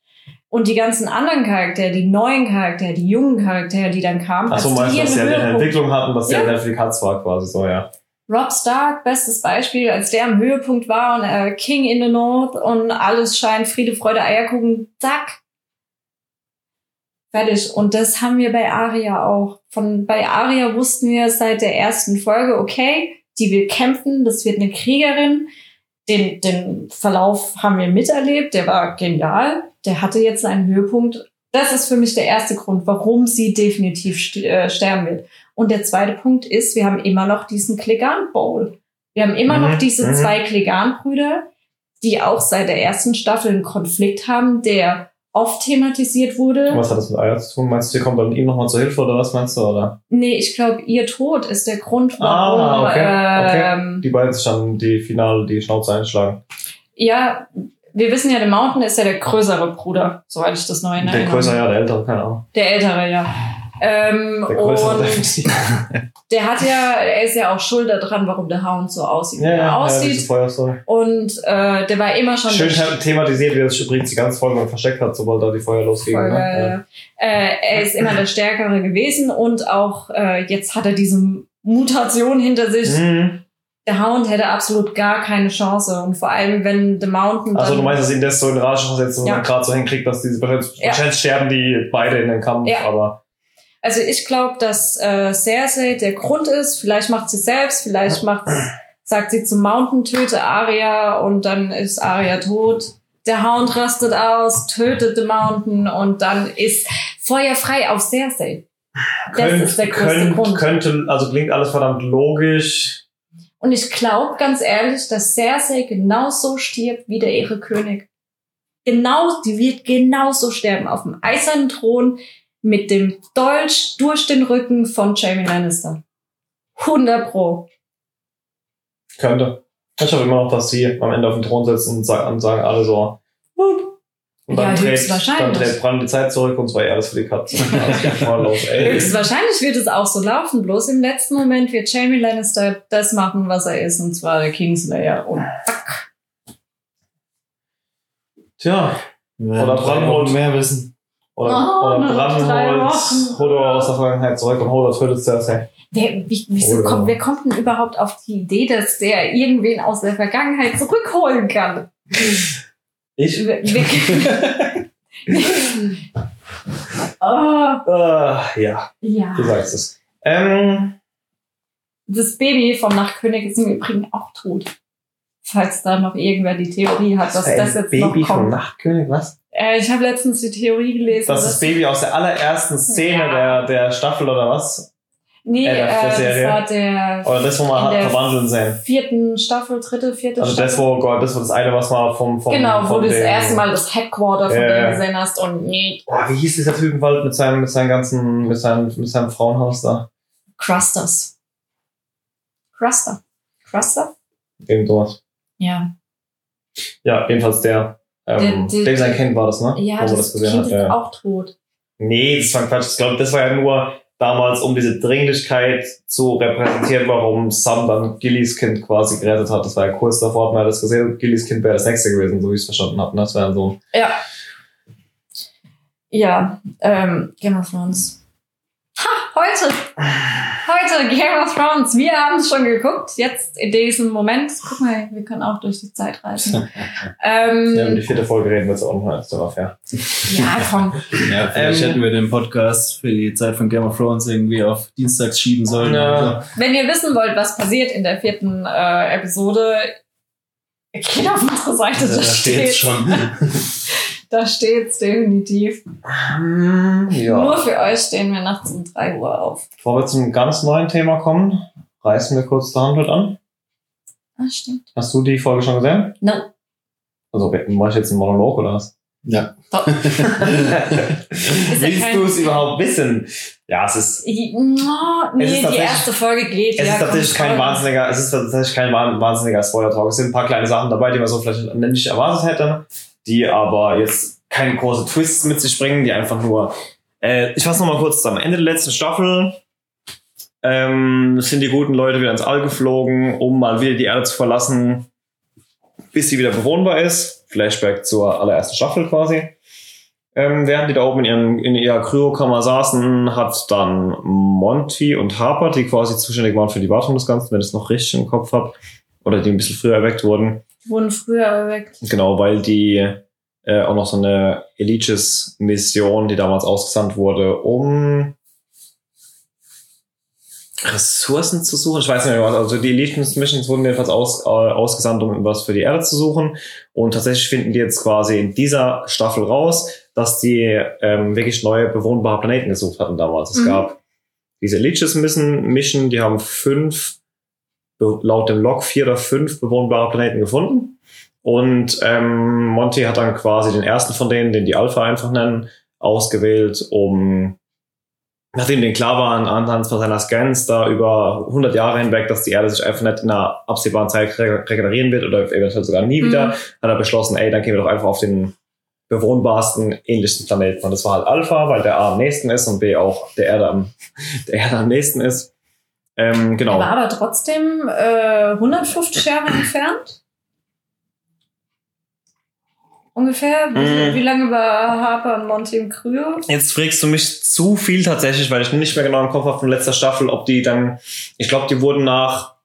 S2: Und die ganzen anderen Charaktere, die neuen Charaktere, die jungen Charaktere, die dann kamen,
S1: Achso,
S2: als
S1: meinst du, dass halt eine
S2: Höhepunkt-
S1: Entwicklung hatten, dass der
S2: Ja.
S1: ja. Netflix Hatz war quasi so, ja.
S2: Rob Stark, bestes Beispiel, als der am Höhepunkt war und äh, King in the North und alles scheint Friede, Freude, Eierkuchen, zack. Fertig. Und das haben wir bei Aria auch. Von, bei Aria wussten wir seit der ersten Folge, okay, die will kämpfen, das wird eine Kriegerin. Den, den Verlauf haben wir miterlebt, der war genial. Der hatte jetzt seinen Höhepunkt. Das ist für mich der erste Grund, warum sie definitiv st äh, sterben wird. Und der zweite Punkt ist, wir haben immer noch diesen Klegan Bowl. Wir haben immer
S1: Mhm,
S2: noch diese
S1: mhm.
S2: zwei Klegan-Brüder, die auch seit der ersten Staffel einen Konflikt haben, der oft thematisiert wurde.
S1: Was hat das mit Aya zu tun? Meinst du, sie kommt dann ihm nochmal zur Hilfe oder was meinst du? Oder?
S2: Nee, ich glaube, ihr Tod ist der Grund,
S1: Ah,
S2: warum
S1: okay, okay.
S2: Ähm,
S1: Die beiden sich dann die Finale die Schnauze einschlagen.
S2: ja, wir wissen ja, der Mountain ist ja der größere Bruder, soweit ich das noch in
S1: Der größere, ja, der ältere, keine Ahnung.
S2: Der ältere, ja. Ähm,
S1: Der
S2: und der hat ja, er ist ja auch schuld daran, warum der Hound so aussieht, wie
S1: Ja,
S2: er
S1: ja, ja,
S2: aussieht.
S1: diese Feuerstory.
S2: und äh, der war immer schon
S1: Schön thematisiert, wie er sich übrigens die ganze Folge versteckt hat, sobald da die Feuer losgingen.
S2: Folge,
S1: Ne?
S2: äh, er ist immer der Stärkere gewesen und auch äh, jetzt hat er diese Mutation hinter sich.
S1: Ja. Mhm.
S2: Der Hound hätte absolut gar keine Chance und vor allem, wenn The Mountain dann...
S1: Also du meinst, dass ihn das so in Rage versetzt und
S2: Ja.
S1: gerade so hinkriegt, dass diese wahrscheinlich,
S2: Ja.
S1: wahrscheinlich sterben die beide in den Kampf,
S2: Ja.
S1: aber
S2: Also ich glaube, dass äh, Cersei der Grund ist. Vielleicht macht sie selbst, vielleicht macht sagt sie zum Mountain, töte Arya und dann ist Arya tot. Der Hound rastet aus, tötet The Mountain und dann ist Feuer frei auf Cersei. Das
S1: könnt,
S2: ist der größte
S1: könnt,
S2: Grund.
S1: könnte, also klingt alles verdammt logisch.
S2: Und ich glaube ganz ehrlich, dass Cersei genauso stirbt wie der ihre König. Genau, die wird genauso sterben auf dem eisernen Thron mit dem Dolch durch den Rücken von Jamie Lannister. 100 pro.
S1: Könnte. Ich hoffe immer noch, dass sie am Ende auf dem Thron sitzen und sagen, und sagen alle so. Und
S2: Ja,
S1: dann dreht,
S2: höchstwahrscheinlich.
S1: dann dreht Bran die Zeit zurück und es war eh alles für die Katze. Voll los.
S2: Höchstwahrscheinlich wird es auch so laufen, bloß im letzten Moment wird Jamie Lannister das machen, was er ist, und zwar der Kingslayer. Und zack.
S1: Tja, Oder
S4: werden drei
S1: Bran
S4: Wochen
S1: holt-
S4: mehr wissen.
S1: Oder,
S2: Oh,
S1: oder
S2: nur noch
S1: Bran
S2: drei
S1: holt. Hodor aus der Vergangenheit zurück und Hodor tötet Cersei.
S2: Wer, wie, wieso kommt, wer kommt denn überhaupt auf die Idee, dass der irgendwen aus der Vergangenheit zurückholen kann?
S1: Ich?
S2: Oh,
S1: Äh, ja,
S2: ja.
S1: du sagst es. Ähm,
S2: Das Baby vom Nachtkönig ist im Übrigen auch tot. Falls da noch irgendwer die Theorie hat, dass
S1: ein
S2: das jetzt
S1: Baby
S2: noch
S1: vom
S2: kommt.
S1: Nachtkönig, was?
S2: Äh, ich habe letztens die Theorie gelesen.
S1: Das ist das Baby aus der allerersten Szene
S2: Ja.
S1: der, der Staffel oder was?
S2: Nee,
S1: äh,
S2: äh,
S1: der
S2: das
S1: Serie.
S2: war der
S1: Oder das, wo
S2: In
S1: wir hat
S2: der
S1: verwandeln sehen.
S2: vierten Staffel, dritte, vierte
S1: Also
S2: Staffel.
S1: das, wo Gott, das war das eine, was mal vom, vom
S2: genau, wo
S1: vom
S2: du das
S1: dem-
S2: erste Mal das Headquarter von denen
S1: ja.
S2: gesehen hast und nee,
S1: Boah, wie hieß dieser Typenwald mit seinem, mit seinem ganzen, mit seinem, mit seinem Frauenhaus da?
S2: Crusters. Cruster. Cruster?
S1: Irgend sowas.
S2: Ja.
S1: Ja, jedenfalls der. Ähm,
S2: Der- der-
S1: dem sein Kind war das, ne?
S2: Ja,
S1: Wo man
S2: das, Kind ist
S1: ja.
S2: auch tot.
S1: Nee, das war Quatsch. Ich glaube, das war ja nur damals, um diese Dringlichkeit zu repräsentieren, warum Sam dann Gillys Kind quasi gerettet hat. Das war ja kurz davor, hat man das gesehen, Gillys Kind wäre das nächste gewesen, so wie ich es verstanden habe. ne? Das wäre so.
S2: Ja. Ja, ähm, Game of Thrones. Heute. Heute Game of Thrones. Wir haben es schon geguckt. Jetzt in diesem Moment. Guck mal, wir können auch durch die Zeit reisen. ähm,
S1: Ja, über die vierte Folge reden wir jetzt auch noch als darauf, ja.
S2: ja, komm.
S4: Ja, vielleicht
S1: Ähm,
S4: hätten wir den Podcast für die Zeit von Game of Thrones irgendwie auf Dienstags schieben sollen.
S1: Ja.
S2: Wenn ihr wissen wollt, was passiert in der vierten äh, Episode, geht auf unsere Seite. Da,
S4: steht's
S2: steht's.
S4: schon.
S2: Da steht's definitiv. Nur
S1: Ja.
S2: für euch stehen wir nachts um 3 Uhr auf.
S1: Bevor wir zum ganz neuen Thema kommen, reißen wir kurz der Handel an.
S2: Ah, stimmt.
S1: Hast du die Folge schon gesehen?
S2: No.
S1: Also, mach ich jetzt einen Monolog oder was?
S4: Ja.
S1: Willst du es überhaupt wissen? Ja, es ist
S2: No, nee,
S1: Es ist
S2: die erste Folge geht.
S1: Es
S2: ja,
S1: ist tatsächlich kein wahnsinniger, es ist tatsächlich kein wahn- wahnsinniger Spoiler-Talk. Es sind ein paar kleine Sachen dabei, die man so vielleicht nicht erwartet hätte, die aber jetzt keine großen Twists mit sich bringen, die einfach nur. Äh, ich fasse nochmal kurz zusammen. Ende der letzten Staffel ähm, sind die guten Leute wieder ins All geflogen, um mal wieder die Erde zu verlassen, bis sie wieder bewohnbar ist. Flashback zur allerersten Staffel quasi. Ähm, während die da oben in, ihren, in ihrer Kryokammer saßen, hat dann Monty und Harper, die quasi zuständig waren für die Wartung des Ganzen, wenn ich es noch richtig im Kopf habe, oder die ein bisschen früher erweckt wurden,
S2: wurden früher erweckt.
S1: genau, weil die äh, auch noch so eine Eliges-Mission, die damals ausgesandt wurde, um Ressourcen zu suchen. Ich weiß nicht mehr was. Also die Elites-Missions wurden jedenfalls aus, äh, ausgesandt, um was für die Erde zu suchen. Und tatsächlich finden die jetzt quasi in dieser Staffel raus, dass die ähm, wirklich neue bewohnbare Planeten gesucht hatten damals. Es
S2: Mhm.
S1: gab diese Elites-Mission, Mission, die haben fünf, laut dem Log vier oder fünf bewohnbare Planeten gefunden. Und ähm, Monty hat dann quasi den ersten von denen, den die Alpha einfach nennen, ausgewählt, um nachdem denen klar war anhand von seiner Scans da über 100 Jahre hinweg, dass die Erde sich einfach nicht in einer absehbaren Zeit re regenerieren wird oder eventuell sogar nie
S2: Mhm.
S1: wieder, hat er beschlossen, ey, dann gehen wir doch einfach auf den bewohnbarsten, ähnlichsten Planeten. Und das war halt Alpha, weil der A am nächsten ist und B auch der Erde am, der Erde am nächsten ist. Ähm, genau.
S2: Er war aber trotzdem äh, 150 Jahre entfernt. Ungefähr. Wie,
S1: Mhm.
S2: wie lange war Harper und Monty im Kryo?
S1: Jetzt fragst du mich zu viel tatsächlich, weil ich nicht mehr genau im Kopf habe von letzter Staffel, ob die dann, ich glaube, die wurden nach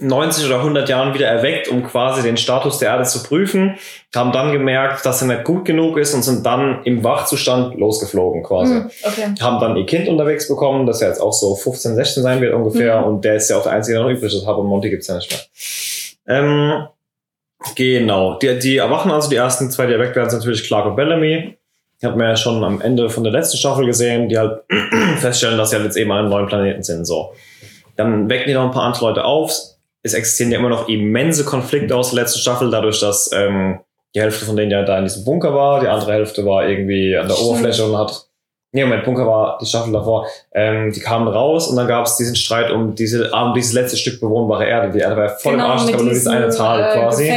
S1: 90 oder 100 Jahren wieder erweckt, um quasi den Status der Erde zu prüfen, haben dann gemerkt, dass er nicht gut genug ist und sind dann im Wachzustand losgeflogen quasi.
S2: Hm, okay.
S1: Haben dann ihr Kind unterwegs bekommen, das ja jetzt auch so 15, 16 sein wird ungefähr
S2: Mhm.
S1: und der ist ja auch der einzige, der noch übrig ist. Und Monty gibt's ja nicht mehr. Ähm, genau, die, die erwachen also, die ersten zwei, die erweckt werden, sind natürlich Clark und Bellamy. Ich habe mir ja schon am Ende von der letzten Staffel gesehen, die halt feststellen, dass sie halt jetzt eben an einem neuen Planeten sind. So. Dann wecken die noch ein paar andere Leute auf. Es existieren ja immer noch immense Konflikte aus der letzten Staffel, dadurch, dass ähm, die Hälfte von denen ja da in diesem Bunker war, die andere Hälfte war irgendwie an der. Oberfläche und hat. Nee, Moment, Bunker war die Staffel davor. Ähm, die kamen raus und dann gab es diesen Streit um diese, um dieses letzte Stück bewohnbare Erde. Die Erde war ja voll im Arsch, gab nur diese eine Zahl
S2: äh,
S1: quasi.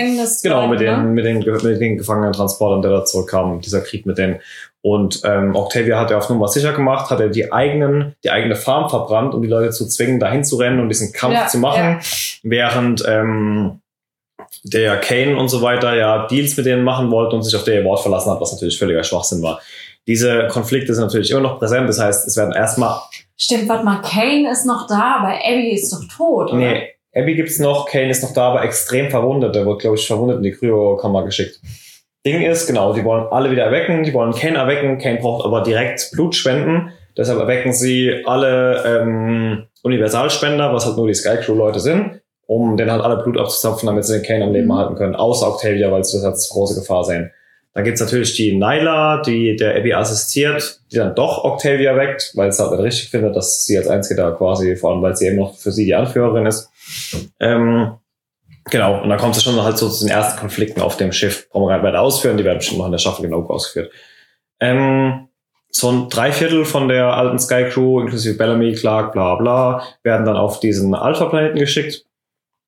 S1: Genau, mit den,
S2: ne?
S1: mit den, mit den Gefangenentransportern, der da zurückkam, dieser Krieg mit denen. Und ähm, Octavia hat er auf Nummer sicher gemacht, hat er die eigenen, die eigene Farm verbrannt, um die Leute zu zwingen, dahin zu rennen und diesen Kampf
S2: Ja,
S1: zu machen, während ähm, der Kane und so weiter ja Deals mit denen machen wollte und sich auf der Wort verlassen hat, was natürlich völliger Schwachsinn war. Diese Konflikte sind natürlich immer noch präsent, das heißt, es werden erstmal
S2: Stimmt, warte mal, Kane ist noch da, aber Abby ist doch tot, oder?
S1: Nee, Abby gibt's noch, Kane ist noch da, aber extrem verwundet. Der wird, glaube ich, verwundet in die Kryokammer geschickt. Ding ist, genau, die wollen alle wieder erwecken, die wollen Kane erwecken, Kane braucht aber direkt Blut spenden. Deshalb erwecken sie alle ähm, Universalspender, was halt nur die Skycrew-Leute sind, um den halt alle Blut abzuzapfen, damit sie den Kane am Leben
S2: Mhm.
S1: halten können. Außer Octavia, weil sie das als große Gefahr sehen. Dann gibt's natürlich die Nyla, die der Abby assistiert, die dann doch Octavia weckt, weil es halt nicht richtig findet, dass sie als Einzige da quasi, vor allem weil sie eben noch für sie die Anführerin ist. Ähm, genau, und dann kommt es schon halt so zu den ersten Konflikten auf dem Schiff. Brauchen wir gar weiter ausführen, die werden bestimmt noch in der Staffel genau ausgeführt. Ähm, so ein Dreiviertel von der alten Sky Crew, inklusive Bellamy, Clark, bla bla, werden dann auf diesen Alpha-Planeten geschickt.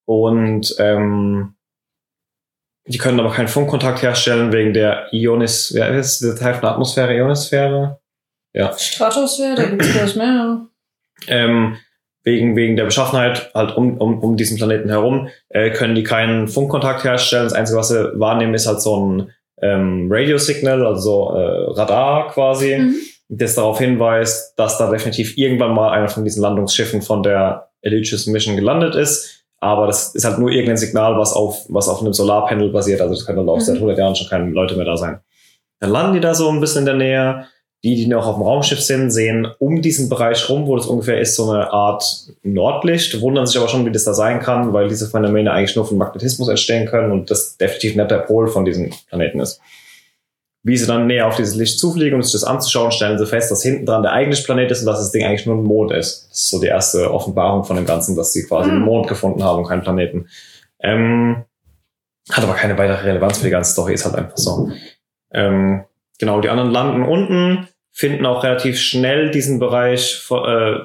S1: Und ähm, die können aber keinen Funkkontakt herstellen wegen der Ionis, wer ist der Teil von der Atmosphäre, Ionisphäre? Ja.
S2: Stratosphäre, da gibt's bloß mehr.
S1: ähm, wegen, wegen der Beschaffenheit halt um, um, um diesen Planeten herum, äh, können die keinen Funkkontakt herstellen. Das Einzige, was sie wahrnehmen, ist halt so ein ähm, Radio-Signal, also äh, Radar quasi,
S2: Mhm.
S1: das darauf hinweist, dass da definitiv irgendwann mal einer von diesen Landungsschiffen von der Eligious Mission gelandet ist. Aber das ist halt nur irgendein Signal, was auf, was auf einem Solarpanel basiert. Also das können dann auch
S2: Mhm.
S1: seit 100 Jahren schon keine Leute mehr da sein. Dann landen die da so ein bisschen in der Nähe. Die, die noch auf dem Raumschiff sind, sehen um diesen Bereich rum, wo das ungefähr ist, so eine Art Nordlicht, wundern sich aber schon, wie das da sein kann, weil diese Phänomene eigentlich nur von Magnetismus entstehen können und das definitiv nicht der Pol von diesem Planeten ist. Wie sie dann näher auf dieses Licht zufliegen, um sich das anzuschauen, stellen sie fest, dass hinten dran der eigentliche Planet ist und dass das Ding eigentlich nur ein Mond ist. Das ist so die erste Offenbarung von dem Ganzen, dass sie quasi
S2: Mhm.
S1: einen Mond gefunden haben und keinen Planeten. Ähm, hat aber keine weitere Relevanz für die ganze Story, ist halt einfach so. Ähm, genau, die anderen landen unten, finden auch relativ schnell diesen Bereich, äh,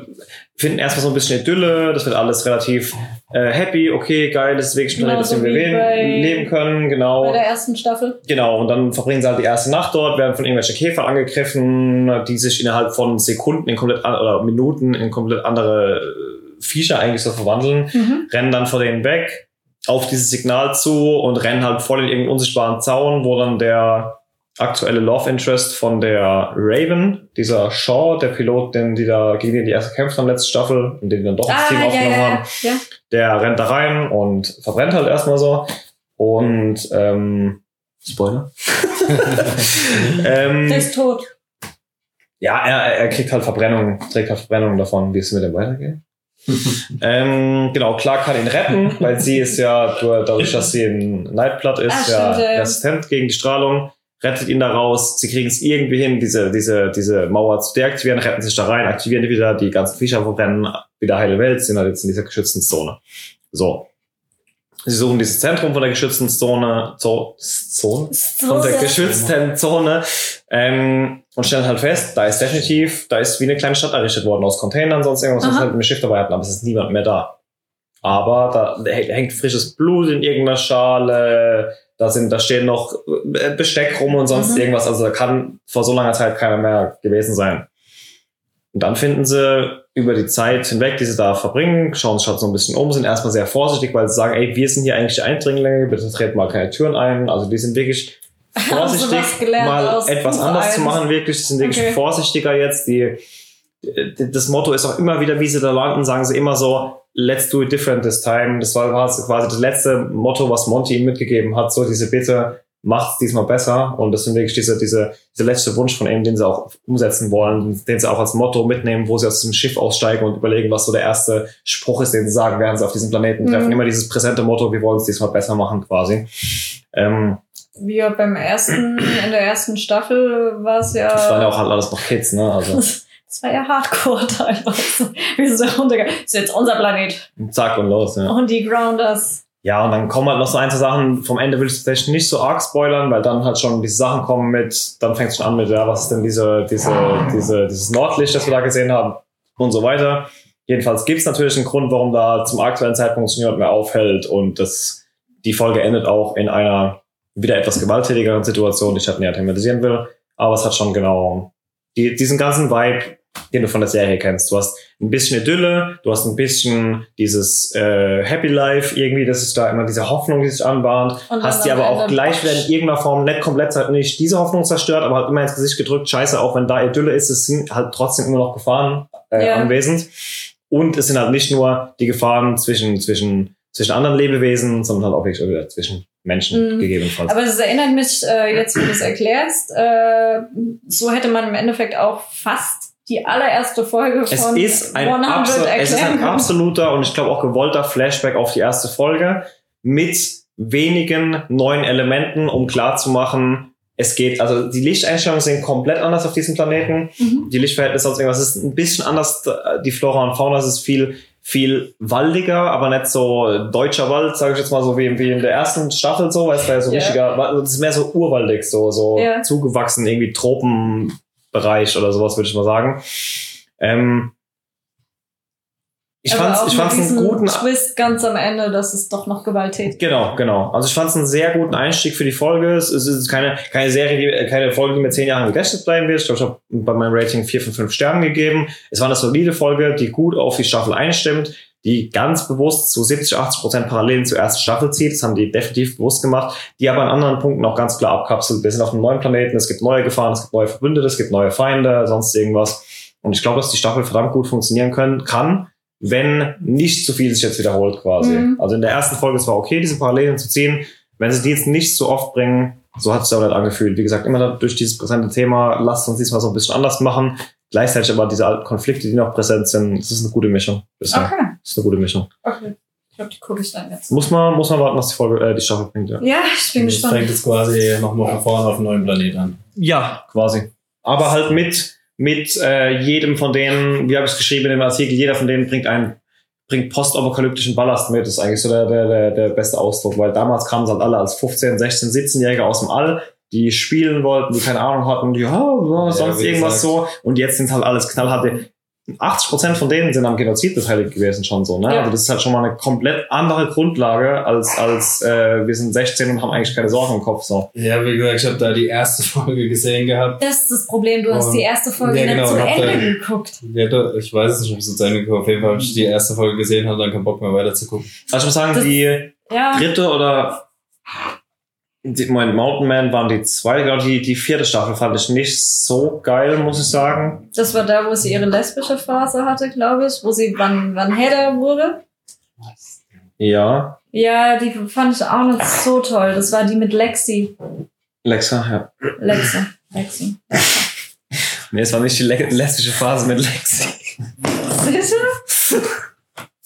S1: finden erstmal so ein bisschen Idylle, das wird alles relativ äh, happy, okay, geil, das ist wirklich auf
S2: Genauso
S1: dem wir leben, können, genau.
S2: Bei der ersten Staffel.
S1: Genau, und dann verbringen sie halt die erste Nacht dort, werden von irgendwelchen Käfern angegriffen, die sich innerhalb von Sekunden in komplett an, oder Minuten in komplett andere äh, Viecher eigentlich so verwandeln,
S2: Mhm.
S1: rennen dann vor denen weg, auf dieses Signal zu und rennen halt voll in irgendeinen unsichtbaren Zaun, wo dann der aktuelle Love Interest von der Raven, dieser Shaw, der Pilot, den die da gegen den die erste kämpft haben letzte Staffel und den die dann doch ins
S2: Ah,
S1: Team
S2: ja,
S1: aufgenommen
S2: ja,
S1: haben,
S2: ja.
S1: der rennt da rein und verbrennt halt erstmal so. Und ähm, Spoiler.
S2: Der
S1: ähm,
S2: ist tot.
S1: ja, er, er kriegt halt Verbrennung, trägt halt Verbrennung davon, wie es mit dem weitergeht. ähm, genau, Clark kann ihn retten, weil sie ist ja durch- dadurch, dass sie ein Nightblood ist, ja
S2: stimmt, ja.
S1: resistent gegen die Strahlung, rettet ihn da raus. Sie kriegen es irgendwie hin, diese, diese, diese Mauer zu deaktivieren, retten sich da rein, aktivieren die wieder, die ganzen Viecher verbrennen, wieder heile Welt, sind halt jetzt in dieser geschützten Zone. So. Sie suchen dieses Zentrum von der geschützten Zone, Zo Zone? Von der geschützten Zone ähm, und stellen halt fest, da ist definitiv, da ist wie eine kleine Stadt errichtet worden aus Containern, sonst irgendwas, was
S2: Aha.
S1: halt ein Schiff dabei hatten, aber es ist niemand mehr da. Aber da hängt frisches Blut in irgendeiner Schale, da sind, da stehen noch äh, Besteck rum und sonst
S2: Mhm.
S1: irgendwas, also da kann vor so langer Zeit keiner mehr gewesen sein. Und dann finden sie über die Zeit hinweg, die sie da verbringen, schauen sich halt so ein bisschen um, sind erstmal sehr vorsichtig, weil sie sagen, ey, wir sind hier eigentlich die Eindringlinge, bitte treten mal keine Türen ein. Also die sind wirklich vorsichtig, mal etwas anders zu machen, wirklich. Die sind wirklich
S2: Okay.
S1: vorsichtiger jetzt. Die, das Motto ist auch immer wieder, wie sie da landen, sagen sie immer so, let's do it different this time. Das war quasi das letzte Motto, was Monty ihnen mitgegeben hat, so diese Bitte, macht's diesmal besser. Und das sind wirklich diese, diese, dieser letzte Wunsch von ihm, den sie auch umsetzen wollen, den sie auch als Motto mitnehmen, wo sie aus dem Schiff aussteigen und überlegen, was so der erste Spruch ist, den sie sagen, während sie auf diesem Planeten
S2: Mhm.
S1: treffen. Immer dieses präsente Motto, wir wollen es diesmal besser machen, quasi. Ähm,
S2: Wie auch beim ersten, in der ersten Staffel war es ja.
S1: das waren ja auch halt alles noch Kids, ne? Also,
S2: das, war ja Hardcore teilweise. Wir sind da runtergegangen. Das ist jetzt unser Planet.
S1: zack und los, ja.
S2: Und die Grounders.
S1: Ja, und dann kommen halt noch so ein, zwei Sachen. Vom Ende will ich tatsächlich nicht so arg spoilern, weil dann halt schon diese Sachen kommen mit, dann fängt es schon an mit, ja, was ist denn diese, diese, diese, dieses Nordlicht, das wir da gesehen haben und so weiter. Jedenfalls gibt es natürlich einen Grund, warum da zum aktuellen Zeitpunkt niemand mehr aufhält und das, die Folge endet auch in einer wieder etwas gewalttätigeren Situation, die ich halt näher thematisieren will. Aber es hat schon genau die, diesen ganzen Vibe, den du von der Serie kennst. Du hast ein bisschen Idylle, du hast ein bisschen dieses äh, Happy Life irgendwie, das ist da immer diese Hoffnung, die sich anbahnt, hast die aber auch gleich wieder in irgendeiner Form nicht komplett halt nicht diese Hoffnung zerstört, aber halt immer ins Gesicht gedrückt, scheiße, auch wenn da Idylle ist, es sind halt trotzdem immer noch Gefahren äh,
S2: Ja.
S1: anwesend. Und es sind halt nicht nur die Gefahren zwischen, zwischen, zwischen anderen Lebewesen, sondern halt auch wirklich wieder zwischen Menschen
S2: Mhm.
S1: gegebenenfalls.
S2: Aber es erinnert mich, äh, jetzt wo du es erklärst, äh, so hätte man im Endeffekt auch fast die allererste Folge
S1: Es
S2: von
S1: ist ein,
S2: 100
S1: absol es ist ein absoluter und ich glaube auch gewollter Flashback auf die erste Folge mit wenigen neuen Elementen, um klarzumachen, es geht, also die Lichteinstellungen sind komplett anders auf diesem Planeten.
S2: Mhm.
S1: Die Lichtverhältnisse sonst irgendwas es ist ein bisschen anders. Die Flora und Fauna es ist viel, viel waldiger, aber nicht so deutscher Wald, sage ich jetzt mal so wie, wie in der ersten Staffel so, weil es da ja so
S2: Ja.
S1: richtiger, es ist mehr so urwaldig, so, so
S2: Ja.
S1: zugewachsen, irgendwie Tropenbereich oder sowas, würde ich mal sagen. Ähm, ich
S2: auch
S1: ich
S2: mit
S1: fand's einen guten,
S2: Twist ganz am Ende, dass es doch noch gewalttätig
S1: Genau, genau. Also ich fand es einen sehr guten Einstieg für die Folge. Es es ist keine, keine Serie, keine Folge, die mir zehn Jahre Gedächtnis bleiben wird. Ich glaube, ich habe bei meinem Rating vier von fünf Sternen gegeben. Es war eine solide Folge, die gut auf die Staffel einstimmt, die ganz bewusst zu 70, 80 Prozent Parallelen zur ersten Staffel zieht. Das haben die definitiv bewusst gemacht, die aber an anderen Punkten auch ganz klar abkapselt. Wir sind auf einem neuen Planeten, es gibt neue Gefahren, es gibt neue Verbündete, es gibt neue Feinde, sonst irgendwas. Und ich glaube, dass die Staffel verdammt gut funktionieren können, kann, wenn nicht zu viel sich jetzt wiederholt quasi.
S2: Mhm.
S1: Also in der ersten Folge es war okay, diese Parallelen zu ziehen. Wenn sie die jetzt nicht so oft bringen, so hat es aber nicht angefühlt. Wie gesagt, immer durch dieses präsente Thema, lasst uns diesmal so ein bisschen anders machen. Gleichzeitig aber diese alten Konflikte, die noch präsent sind, das ist eine gute Mischung. bisher.
S2: Okay,
S1: Das ist eine gute Mischung.
S2: okay. Ich glaube, die gucke ich dann jetzt.
S1: Muss man, muss man warten, was die Folge, äh, die Staffel bringt, ja.
S2: Ja, ich bin
S4: Das
S2: gespannt.
S4: fängt jetzt quasi nochmal von vorne auf einen neuen Planet an.
S1: Ja, quasi. Aber halt mit, mit äh, jedem von denen, wie habe ich es geschrieben in dem Artikel, jeder von denen bringt einen bringt postapokalyptischen Ballast mit. Das ist eigentlich so der, der, der, der beste Ausdruck, weil damals kamen sie halt alle als 15, 16, 17-Jährige aus dem All, die spielen wollten, die keine Ahnung hatten, die, ja, ja, sonst
S4: wie
S1: irgendwas
S4: gesagt.
S1: so. Und jetzt sind halt alles knallharte. 80 Prozent von denen sind am Genozid beteiligt gewesen schon so, ne?
S2: Ja.
S1: Also das ist halt schon mal eine komplett andere Grundlage als als äh, wir sind 16 und haben eigentlich keine Sorgen im Kopf so.
S4: Ja, wie gesagt, ich habe da die erste Folge gesehen gehabt.
S2: Das ist das Problem, du hast
S4: Und-
S2: die erste Folge
S4: Ja,
S2: nicht
S4: genau,
S2: zu
S4: und hab
S2: Ende
S4: dann-
S2: geguckt.
S4: Ja, da- Ich weiß es nicht, ob ich so zu Ende geguckt Auf jeden Fall habe ich die erste Folge gesehen und dann keinen Bock mehr weiter zu gucken.
S1: Also ich muss sagen,
S2: Das-
S1: die
S2: Ja,
S1: dritte oder die, mein Mountain Man waren die zweite, glaube die, die vierte Staffel fand ich nicht so geil, muss ich sagen.
S2: das war da, wo sie ihre lesbische Phase hatte, glaube ich, wo sie Van, Van Hedder wurde.
S1: Ja,
S2: Ja, die fand ich auch nicht so toll. Das war die mit Lexi.
S1: Lexa, ja.
S2: Lexi. Lexi.
S1: Nee, es war nicht die le lesbische Phase mit Lexi.
S2: Sicher?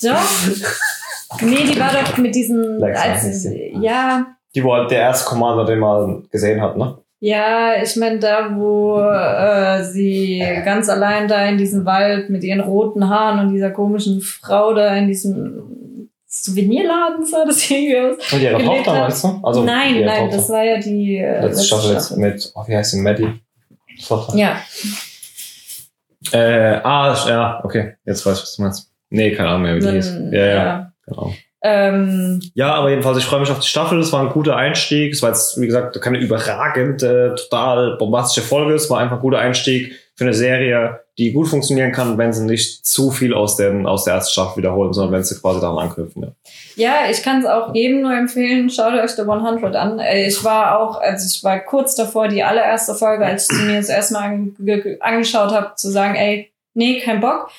S2: Doch. Nee, die war doch mit diesen.
S1: Lexa
S2: Als, ja,
S1: Die war der erste Commander, den man gesehen hat, ne?
S2: ja, ich meine da, wo äh, sie ganz allein da in diesem Wald mit ihren roten Haaren und dieser komischen Frau da in diesem Souvenirladen sah das irgendwie aus.
S1: Und ihre Tochter, meinst du? Also
S2: nein, nein,
S1: Tochter.
S2: das war ja die äh,
S1: Letzte Staffel jetzt mit, oh, wie heißt sie, Maddie? Tochter.
S2: Ja,
S1: Äh, ah, ja, okay. Jetzt weiß ich, was du meinst. Nee, keine Ahnung mehr, wie die hieß.
S2: dann,
S1: Ja, ja, genau.
S2: Ähm,
S1: Ja, aber jedenfalls, ich freue mich auf die Staffel. Es war ein guter Einstieg. Es war jetzt, wie gesagt, keine überragend, äh, total bombastische Folge. Es war einfach ein guter Einstieg für eine Serie, die gut funktionieren kann, wenn sie nicht zu viel aus, den, aus der ersten Staffel wiederholen, sondern wenn sie quasi daran anknüpfen. Ja.
S2: Ja, ich kann es auch jedem nur empfehlen. Schaut euch The 100 an. Äh, Ich war auch, also ich war kurz davor, die allererste Folge, als ich sie mir das erste Mal ange angeschaut habe, zu sagen, ey, nee, kein Bock.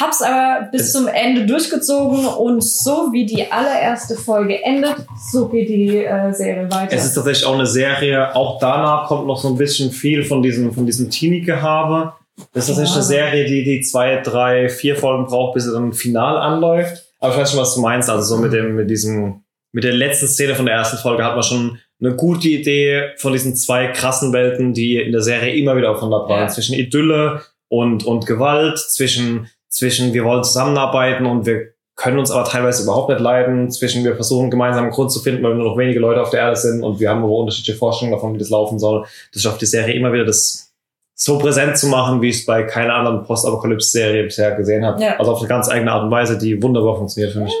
S2: Hab's aber bis zum Ende durchgezogen und so wie die allererste Folge endet, so geht die äh, Serie weiter.
S1: Es ist tatsächlich auch eine Serie, auch danach kommt noch so ein bisschen viel von diesem, von diesem Teenie-Gehabe. Das ist tatsächlich
S2: Ja.
S1: eine Serie, die, die zwei, drei, vier Folgen braucht, bis sie dann final anläuft. Aber ich weiß schon, was du meinst. Also so mit dem, mit diesem, mit der letzten Szene von der ersten Folge hat man schon eine gute Idee von diesen zwei krassen Welten, die in der Serie immer wieder aufeinander prallen.
S2: Ja.
S1: Zwischen Idylle und, und Gewalt, zwischen, zwischen wir wollen zusammenarbeiten und wir können uns aber teilweise überhaupt nicht leiden, zwischen wir versuchen gemeinsam einen Grund zu finden, weil wir nur noch wenige Leute auf der Erde sind und wir haben aber unterschiedliche Vorstellungen davon, wie das laufen soll. Das schafft die Serie immer wieder, das so präsent zu machen, wie ich es bei keiner anderen Postapokalypse-Serie bisher gesehen habe.
S2: Ja.
S1: Also auf eine ganz eigene Art und Weise, die wunderbar funktioniert für mich.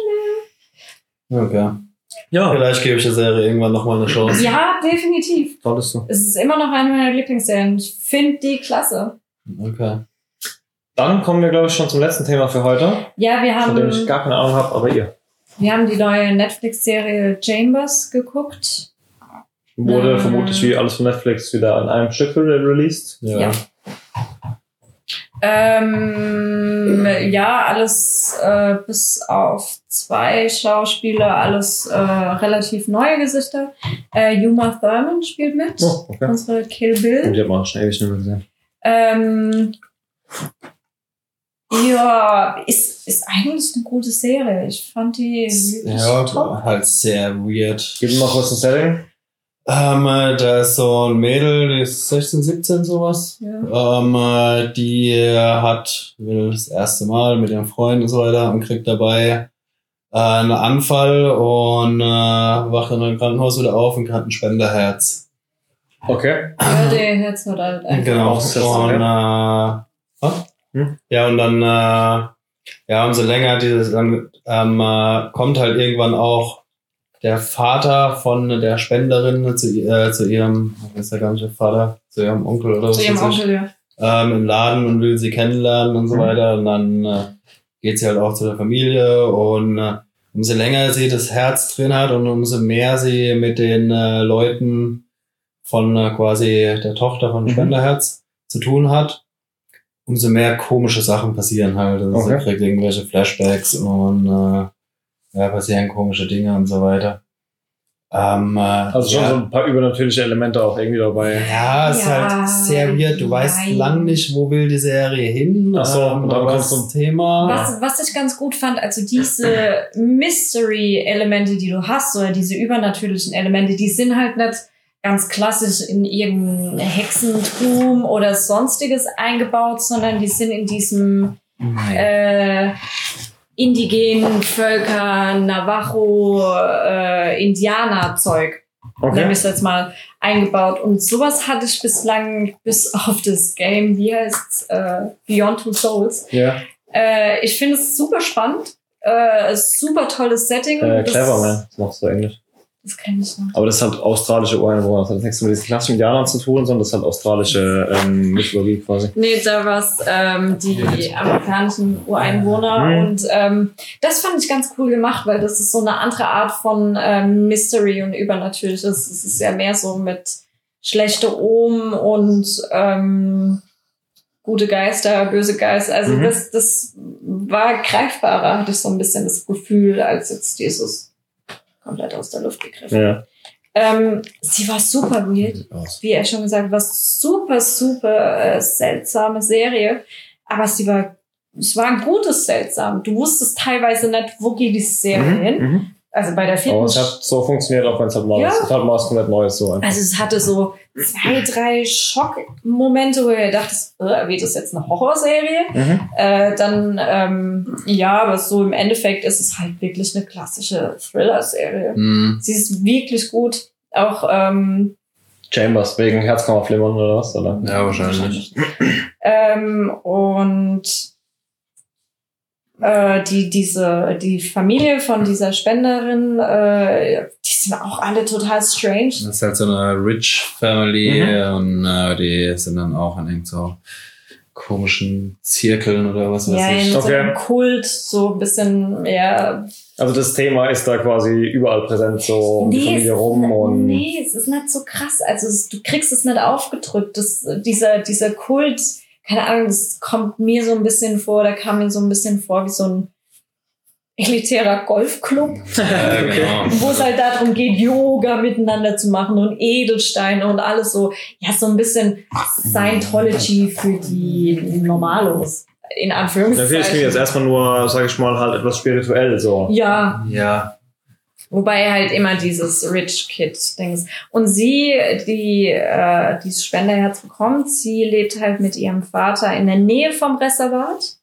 S4: Okay.
S1: Ja,
S4: Vielleicht gebe ich der Serie irgendwann nochmal eine Chance.
S2: ja, definitiv.
S1: solltest du.
S2: Es ist immer noch eine meiner Lieblingsserien. Ich finde die klasse.
S4: Okay.
S1: Dann kommen wir, glaube ich, schon zum letzten Thema für heute,
S2: Ja, wir
S1: von dem ich
S2: haben,
S1: gar keine Ahnung habe, aber ihr.
S2: wir haben die neue Netflix-Serie Chambers geguckt.
S1: Wurde
S2: Ähm.
S1: vermutlich wie alles von Netflix wieder an einem Stück re- released.
S4: Ja.
S2: Ja. Ähm, ja, alles äh, bis auf zwei Schauspieler, alles äh, relativ neue Gesichter. Äh, Uma Thurman spielt mit,
S1: Oh, okay.
S2: unsere Kill Bill.
S1: Und ich habe auch schon ewig nicht mehr gesehen.
S2: Ähm, ja, ist, ist eigentlich eine gute Serie. Ich fand die wirklich
S4: Ja,
S2: top.
S4: halt sehr weird.
S1: Gib mir mal kurz ein Setting.
S4: Ähm, äh, da ist so ein Mädel, die ist 16, 17, sowas.
S2: Ja.
S4: Ähm, äh, die hat, will das erste Mal mit ihrem Freund und so weiter und kriegt dabei äh, einen Anfall und äh, wacht dann im Krankenhaus wieder auf und hat ein Spenderherz.
S1: Okay.
S2: Ja, der Herz hat halt einfach.
S4: Genau.
S1: Ist das,
S4: Und, äh?
S1: Hm?
S4: Ja, und dann, äh, ja, umso länger dieses, dann ähm, äh, kommt halt irgendwann auch der Vater von der Spenderin zu, äh, zu ihrem, ist der gar nicht der Vater, zu ihrem Onkel oder was
S2: Zu ihrem Onkel, ja.
S4: ähm, im Laden und will sie kennenlernen und so
S1: Mhm.
S4: weiter. Und dann äh, geht sie halt auch zu der Familie und äh, umso länger sie das Herz drin hat und umso mehr sie mit den äh, Leuten von äh, quasi der Tochter von
S1: Mhm.
S4: Spenderherz zu tun hat, umso mehr komische Sachen passieren halt. Also
S1: Okay.
S4: sie kriegt irgendwelche Flashbacks und äh, ja, passieren komische Dinge und so weiter. Ähm, äh,
S1: Also schon
S4: ja.
S1: so ein paar übernatürliche Elemente auch irgendwie dabei.
S4: Ja, ist
S2: Ja,
S4: halt sehr weird. Du weißt
S2: nein.
S4: lang nicht, wo will die Serie hin.
S1: Ach so, und dann
S4: was
S1: kommt
S4: das Thema.
S2: Was, was ich ganz gut fand, also diese Mystery-Elemente, die du hast, oder diese übernatürlichen Elemente, die sind halt nicht ganz klassisch in irgendein Hexentum oder sonstiges eingebaut, sondern die sind in diesem äh, indigenen Völker, Navajo, äh, Indianer-Zeug,
S1: Okay.
S2: ich jetzt mal, eingebaut. Und sowas hatte ich bislang bis auf das Game, wie heißt äh, Beyond Two Souls.
S1: Ja.
S2: Äh, ich finde es super spannend. Äh, super tolles Setting.
S1: Äh,
S2: Das-
S1: clever, man. Das macht so Englisch.
S2: Das kenne ich noch.
S1: Aber das halt australische Ureinwohner. Das hat nichts mit diesen klassischen Indianern zu tun, sondern das halt australische ähm, Mythologie quasi.
S2: Nee, da war es ähm, die amerikanischen Ureinwohner.
S1: Mhm.
S2: Und ähm, das fand ich ganz cool gemacht, weil das ist so eine andere Art von ähm, Mystery und Übernatürliches. Es ist ja mehr so mit schlechte Omen und ähm, gute Geister, böse Geister. Also
S1: Mhm.
S2: das, das war greifbarer, hatte ich so ein bisschen das Gefühl, als jetzt dieses komplett aus der Luft gegriffen.
S1: Ja.
S2: Ähm, sie war super weird wie er schon gesagt, war super, super äh, seltsame Serie. Aber sie war, es war ein gutes Seltsam. Du wusstest teilweise nicht, wo geht die Serie hin. Also bei der vierten.
S1: Aber es hat so funktioniert, auch wenn es halt mal,
S2: Ja.
S1: es hat mal was komplett Neues so einfach.
S2: Also es hatte so zwei, drei Schockmomente, wo ihr dachtet, äh, wird das jetzt eine Horrorserie?
S1: Mhm.
S2: Äh, dann, ähm, ja, aber so im Endeffekt ist es halt wirklich eine klassische Thriller-Serie.
S4: Mhm.
S2: Sie ist wirklich gut. Auch, ähm,
S1: Chambers, wegen Herzkammerflimmern oder was? Oder?
S4: Ja, wahrscheinlich.
S2: ähm, und äh, die, diese, die Familie von dieser Spenderin, äh, die sind auch alle total strange.
S4: Das ist halt so eine Rich Family und äh, die sind dann auch in irgend so komischen Zirkeln oder was weiß
S2: Ja,
S4: ich.
S2: in so
S1: Okay.
S2: einem Kult, so ein bisschen, ja.
S1: Also das Thema ist da quasi überall präsent, so um die Familie
S2: es,
S1: rum und
S2: nee, es ist nicht so krass. Also es, du kriegst es nicht aufgedrückt. Das, dieser, dieser Kult, keine Ahnung, das kommt mir so ein bisschen vor, da kam mir so ein bisschen vor wie so ein elitärer Golfclub,
S4: Ja, genau.
S2: wo es halt darum geht, Yoga miteinander zu machen und Edelsteine und alles so, ja, so ein bisschen Scientology für die Normalos, in Anführungszeichen.
S1: natürlich klingt jetzt erstmal nur, sag ich mal, halt etwas spirituell so.
S2: ja,
S4: Ja.
S2: Wobei halt immer dieses Rich Kid-Dings. Und sie, die äh, dieses Spenderherz bekommt, sie lebt halt mit ihrem Vater in der Nähe vom Reservat.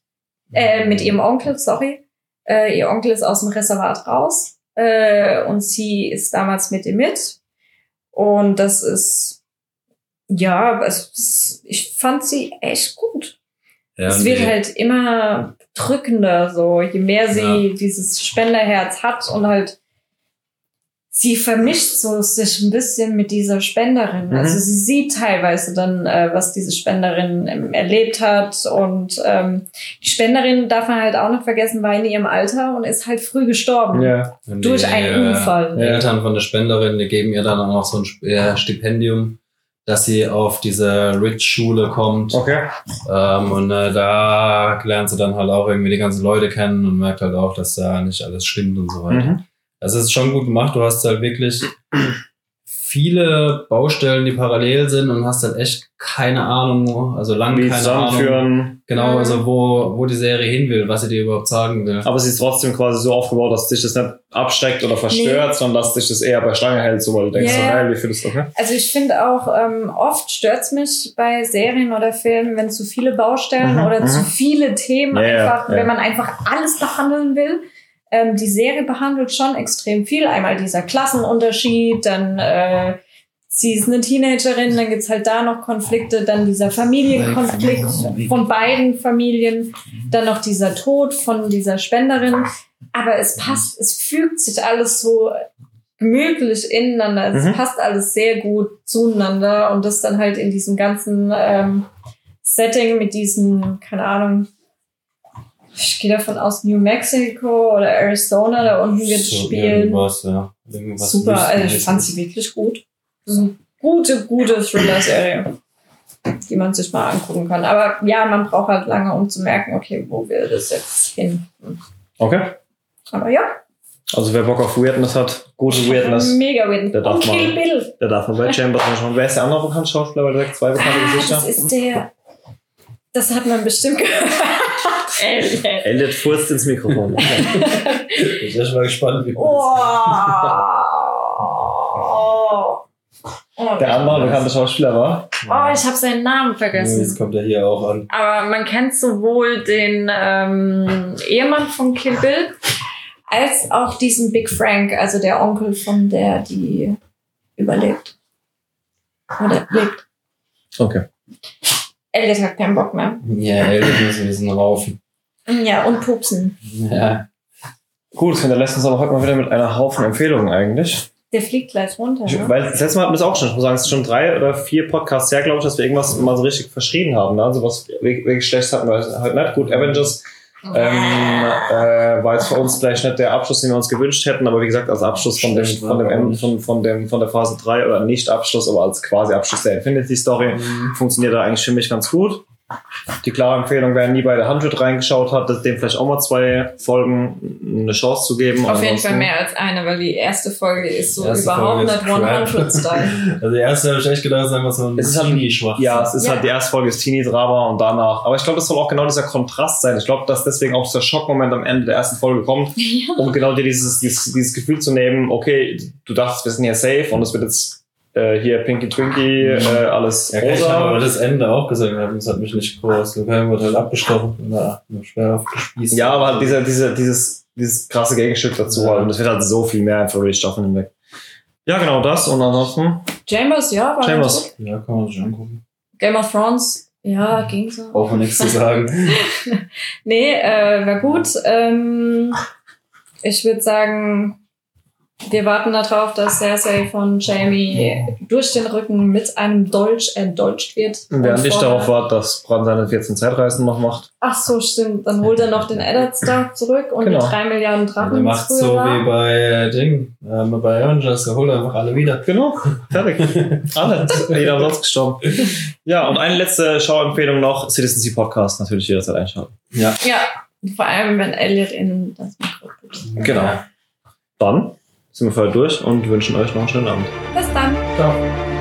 S2: Äh, mit ihrem Onkel, sorry. Äh, ihr Onkel ist aus dem Reservat raus. Äh, und sie ist damals mit ihm mit. Und das ist, ja, es ich fand sie echt gut.
S4: ja
S2: es wird
S4: die-
S2: halt immer drückender, so je mehr sie dieses Spenderherz hat und halt sie vermischt so sich ein bisschen mit dieser Spenderin.
S1: Mhm.
S2: Also sie sieht teilweise dann, äh, was diese Spenderin ähm, erlebt hat und ähm, die Spenderin darf man halt auch nicht vergessen, war in ihrem Alter und ist halt früh gestorben.
S1: Ja.
S2: Durch
S4: die,
S2: einen
S4: äh,
S2: Unfall.
S4: Die Eltern von der Spenderin, die geben ihr dann auch noch so ein Sp- äh, Stipendium, dass sie auf diese Rich-Schule kommt.
S1: Okay.
S4: Ähm, und äh, da lernt sie dann halt auch irgendwie die ganzen Leute kennen und merkt halt auch, dass da nicht alles stimmt und so weiter.
S1: Mhm.
S4: Also es ist schon gut gemacht. Du hast halt wirklich viele Baustellen, die parallel sind und hast halt echt keine Ahnung, also lang
S1: Wie
S4: keine Ahnung. Genau,
S2: Mhm.
S4: also wo, wo die Serie hin will, was sie dir überhaupt sagen will.
S1: Aber sie ist trotzdem quasi so aufgebaut, dass dich das nicht abschreckt oder verstört, sondern dass dich das eher bei Stange hält, so weil du denkst,
S2: Ja,
S1: so, geil, wie findest du das? Okay.
S2: Also ich finde auch, ähm, oft stört's mich bei Serien oder Filmen, wenn zu viele Baustellen
S1: Mhm,
S2: oder
S1: mhm.
S2: zu viele Themen
S1: ja,
S2: einfach,
S1: ja.
S2: wenn man einfach alles behandeln will. Ähm, die Serie behandelt schon extrem viel. Einmal dieser Klassenunterschied, dann äh, sie ist eine Teenagerin, dann gibt's halt da noch Konflikte, dann dieser Familienkonflikt von beiden Familien, dann noch dieser Tod von dieser Spenderin. Aber es passt, es fügt sich alles so gemütlich ineinander. Es
S1: Mhm.
S2: passt alles sehr gut zueinander und das dann halt in diesem ganzen ähm, Setting mit diesen, keine Ahnung, ich gehe davon aus, New Mexico oder Arizona, da unten wird
S4: So
S2: spielen.
S4: Irgendwas, ja. Irgendwas
S2: Super, also ich fand sie wirklich gut. Das ist eine gute, gute Thriller-Serie, die man sich mal angucken kann. Aber ja, man braucht halt lange, um zu merken, okay, wo will das jetzt hin?
S1: Okay.
S2: Aber ja,
S1: Also wer Bock auf Weirdness hat, gute Weirdness,
S2: mega weird.
S1: Der darf
S2: Und Kill
S1: mal-
S2: Bill.
S1: der darf man bei Chambers mal schauen. Wer ist der andere bekannte Schauspieler? Weil direkt zwei bekannte
S2: Ah,
S1: Gesichter.
S2: das ist der. Das hat man bestimmt gehört. Elliot.
S1: Elliot furzt ins Mikrofon.
S4: Ich bin schon mal gespannt, wie
S2: Oh. Oh.
S1: Der andere bekannte Schauspieler war?
S2: oh, ich habe seinen Namen
S4: Jetzt
S2: vergessen.
S4: kommt er hier auch an.
S2: Aber man kennt sowohl den ähm, Ehemann von Kill Bill als auch diesen Big Frank, also der Onkel von der, die überlebt. Oder lebt.
S1: Okay.
S2: Elliot hat keinen Bock mehr.
S4: Ja, Elliot müssen wir diesen raufen.
S2: Ja, und pupsen.
S4: Ja.
S1: Gut, dann lässt uns aber heute mal wieder mit einer Haufen Empfehlungen eigentlich.
S2: Der fliegt gleich runter.
S1: Ich,
S2: Ne?
S1: weil das letzte Mal hatten wir es auch schon. Ich muss sagen, es ist schon drei oder vier Podcasts her, glaube ich, dass wir irgendwas mal so richtig verschrieben haben. Ne? Also was wirklich Schlechtes hatten wir halt nicht. Gut, Avengers ähm, äh, war jetzt für uns vielleicht nicht der Abschluss, den wir uns gewünscht hätten, aber wie gesagt, als Abschluss von dem, von dem,
S4: nicht.
S1: von, von dem, von der Phase 3 oder nicht Abschluss, aber als quasi Abschluss der Infinity Story funktioniert da eigentlich für mich ganz gut. Die klare Empfehlung, wer nie bei der 100 reingeschaut hat, dem vielleicht auch mal zwei Folgen eine Chance zu geben.
S2: Auf jeden Fall mehr als eine, weil die erste Folge ist so überhaupt
S4: Folge
S2: nicht
S4: ist crap.
S2: 100-Style.
S4: Also die erste habe ich echt gedacht, ist einfach so ein
S1: Es ist halt-
S4: Teenie-Schwach.
S1: Ja, es ist
S2: Ja.
S1: halt die erste Folge ist Teenie-Drama und danach. Aber ich glaube, das soll auch genau dieser Kontrast sein. Ich glaube, dass deswegen auch dieser Schockmoment am Ende der ersten Folge kommt,
S2: ja.
S1: um genau dir dieses, dieses, dieses Gefühl zu nehmen, okay, du dachtest, wir sind hier safe und es wird jetzt äh, hier Pinky Twinky, äh, alles
S4: Ja, okay, ich habe aber
S1: rosa.
S4: das Ende auch gesehen, das hat mich nicht groß. Lukai wurde halt abgestochen oder schwer aufgespießt.
S1: Ja, aber halt dieser, dieser, dieses, dieses krasse Gegenstück dazu
S4: Ja.
S1: halt. Und es wird halt so viel mehr einfach über die Staffeln hinweg. Ja, genau das. Und ansonsten,
S2: Chambers, ja, war
S1: Chambers.
S4: Ja, kann man sich angucken.
S2: Game of Thrones, ja, ging so.
S4: Braucht man nichts zu sagen.
S2: Nee, äh, war gut. Ähm, ich würde sagen, wir warten darauf, dass Cersei von Jamie durch den Rücken mit einem Dolch erdolcht wird.
S1: während ich darauf warte, dass Bran seine 14 Zeitreisen noch macht.
S2: Ach so, stimmt. Dann holt er noch den Eddard Stark zurück und
S1: Genau.
S2: die drei Milliarden Drachen. Die
S4: macht so
S2: war.
S4: wie bei äh, Ding, ähm, bei Avengers, der holt einfach alle wieder.
S1: Genau, fertig. Alle, jeder umsonst gestorben. Ja, und eine letzte Schauempfehlung noch, Citizen Sea Podcast, natürlich jederzeit einschalten.
S2: Ja, vor allem, wenn Elliot in das Mikro.
S1: Genau. Dann sind wir vorher durch und wünschen euch noch einen schönen Abend.
S2: Bis dann.
S4: Ciao.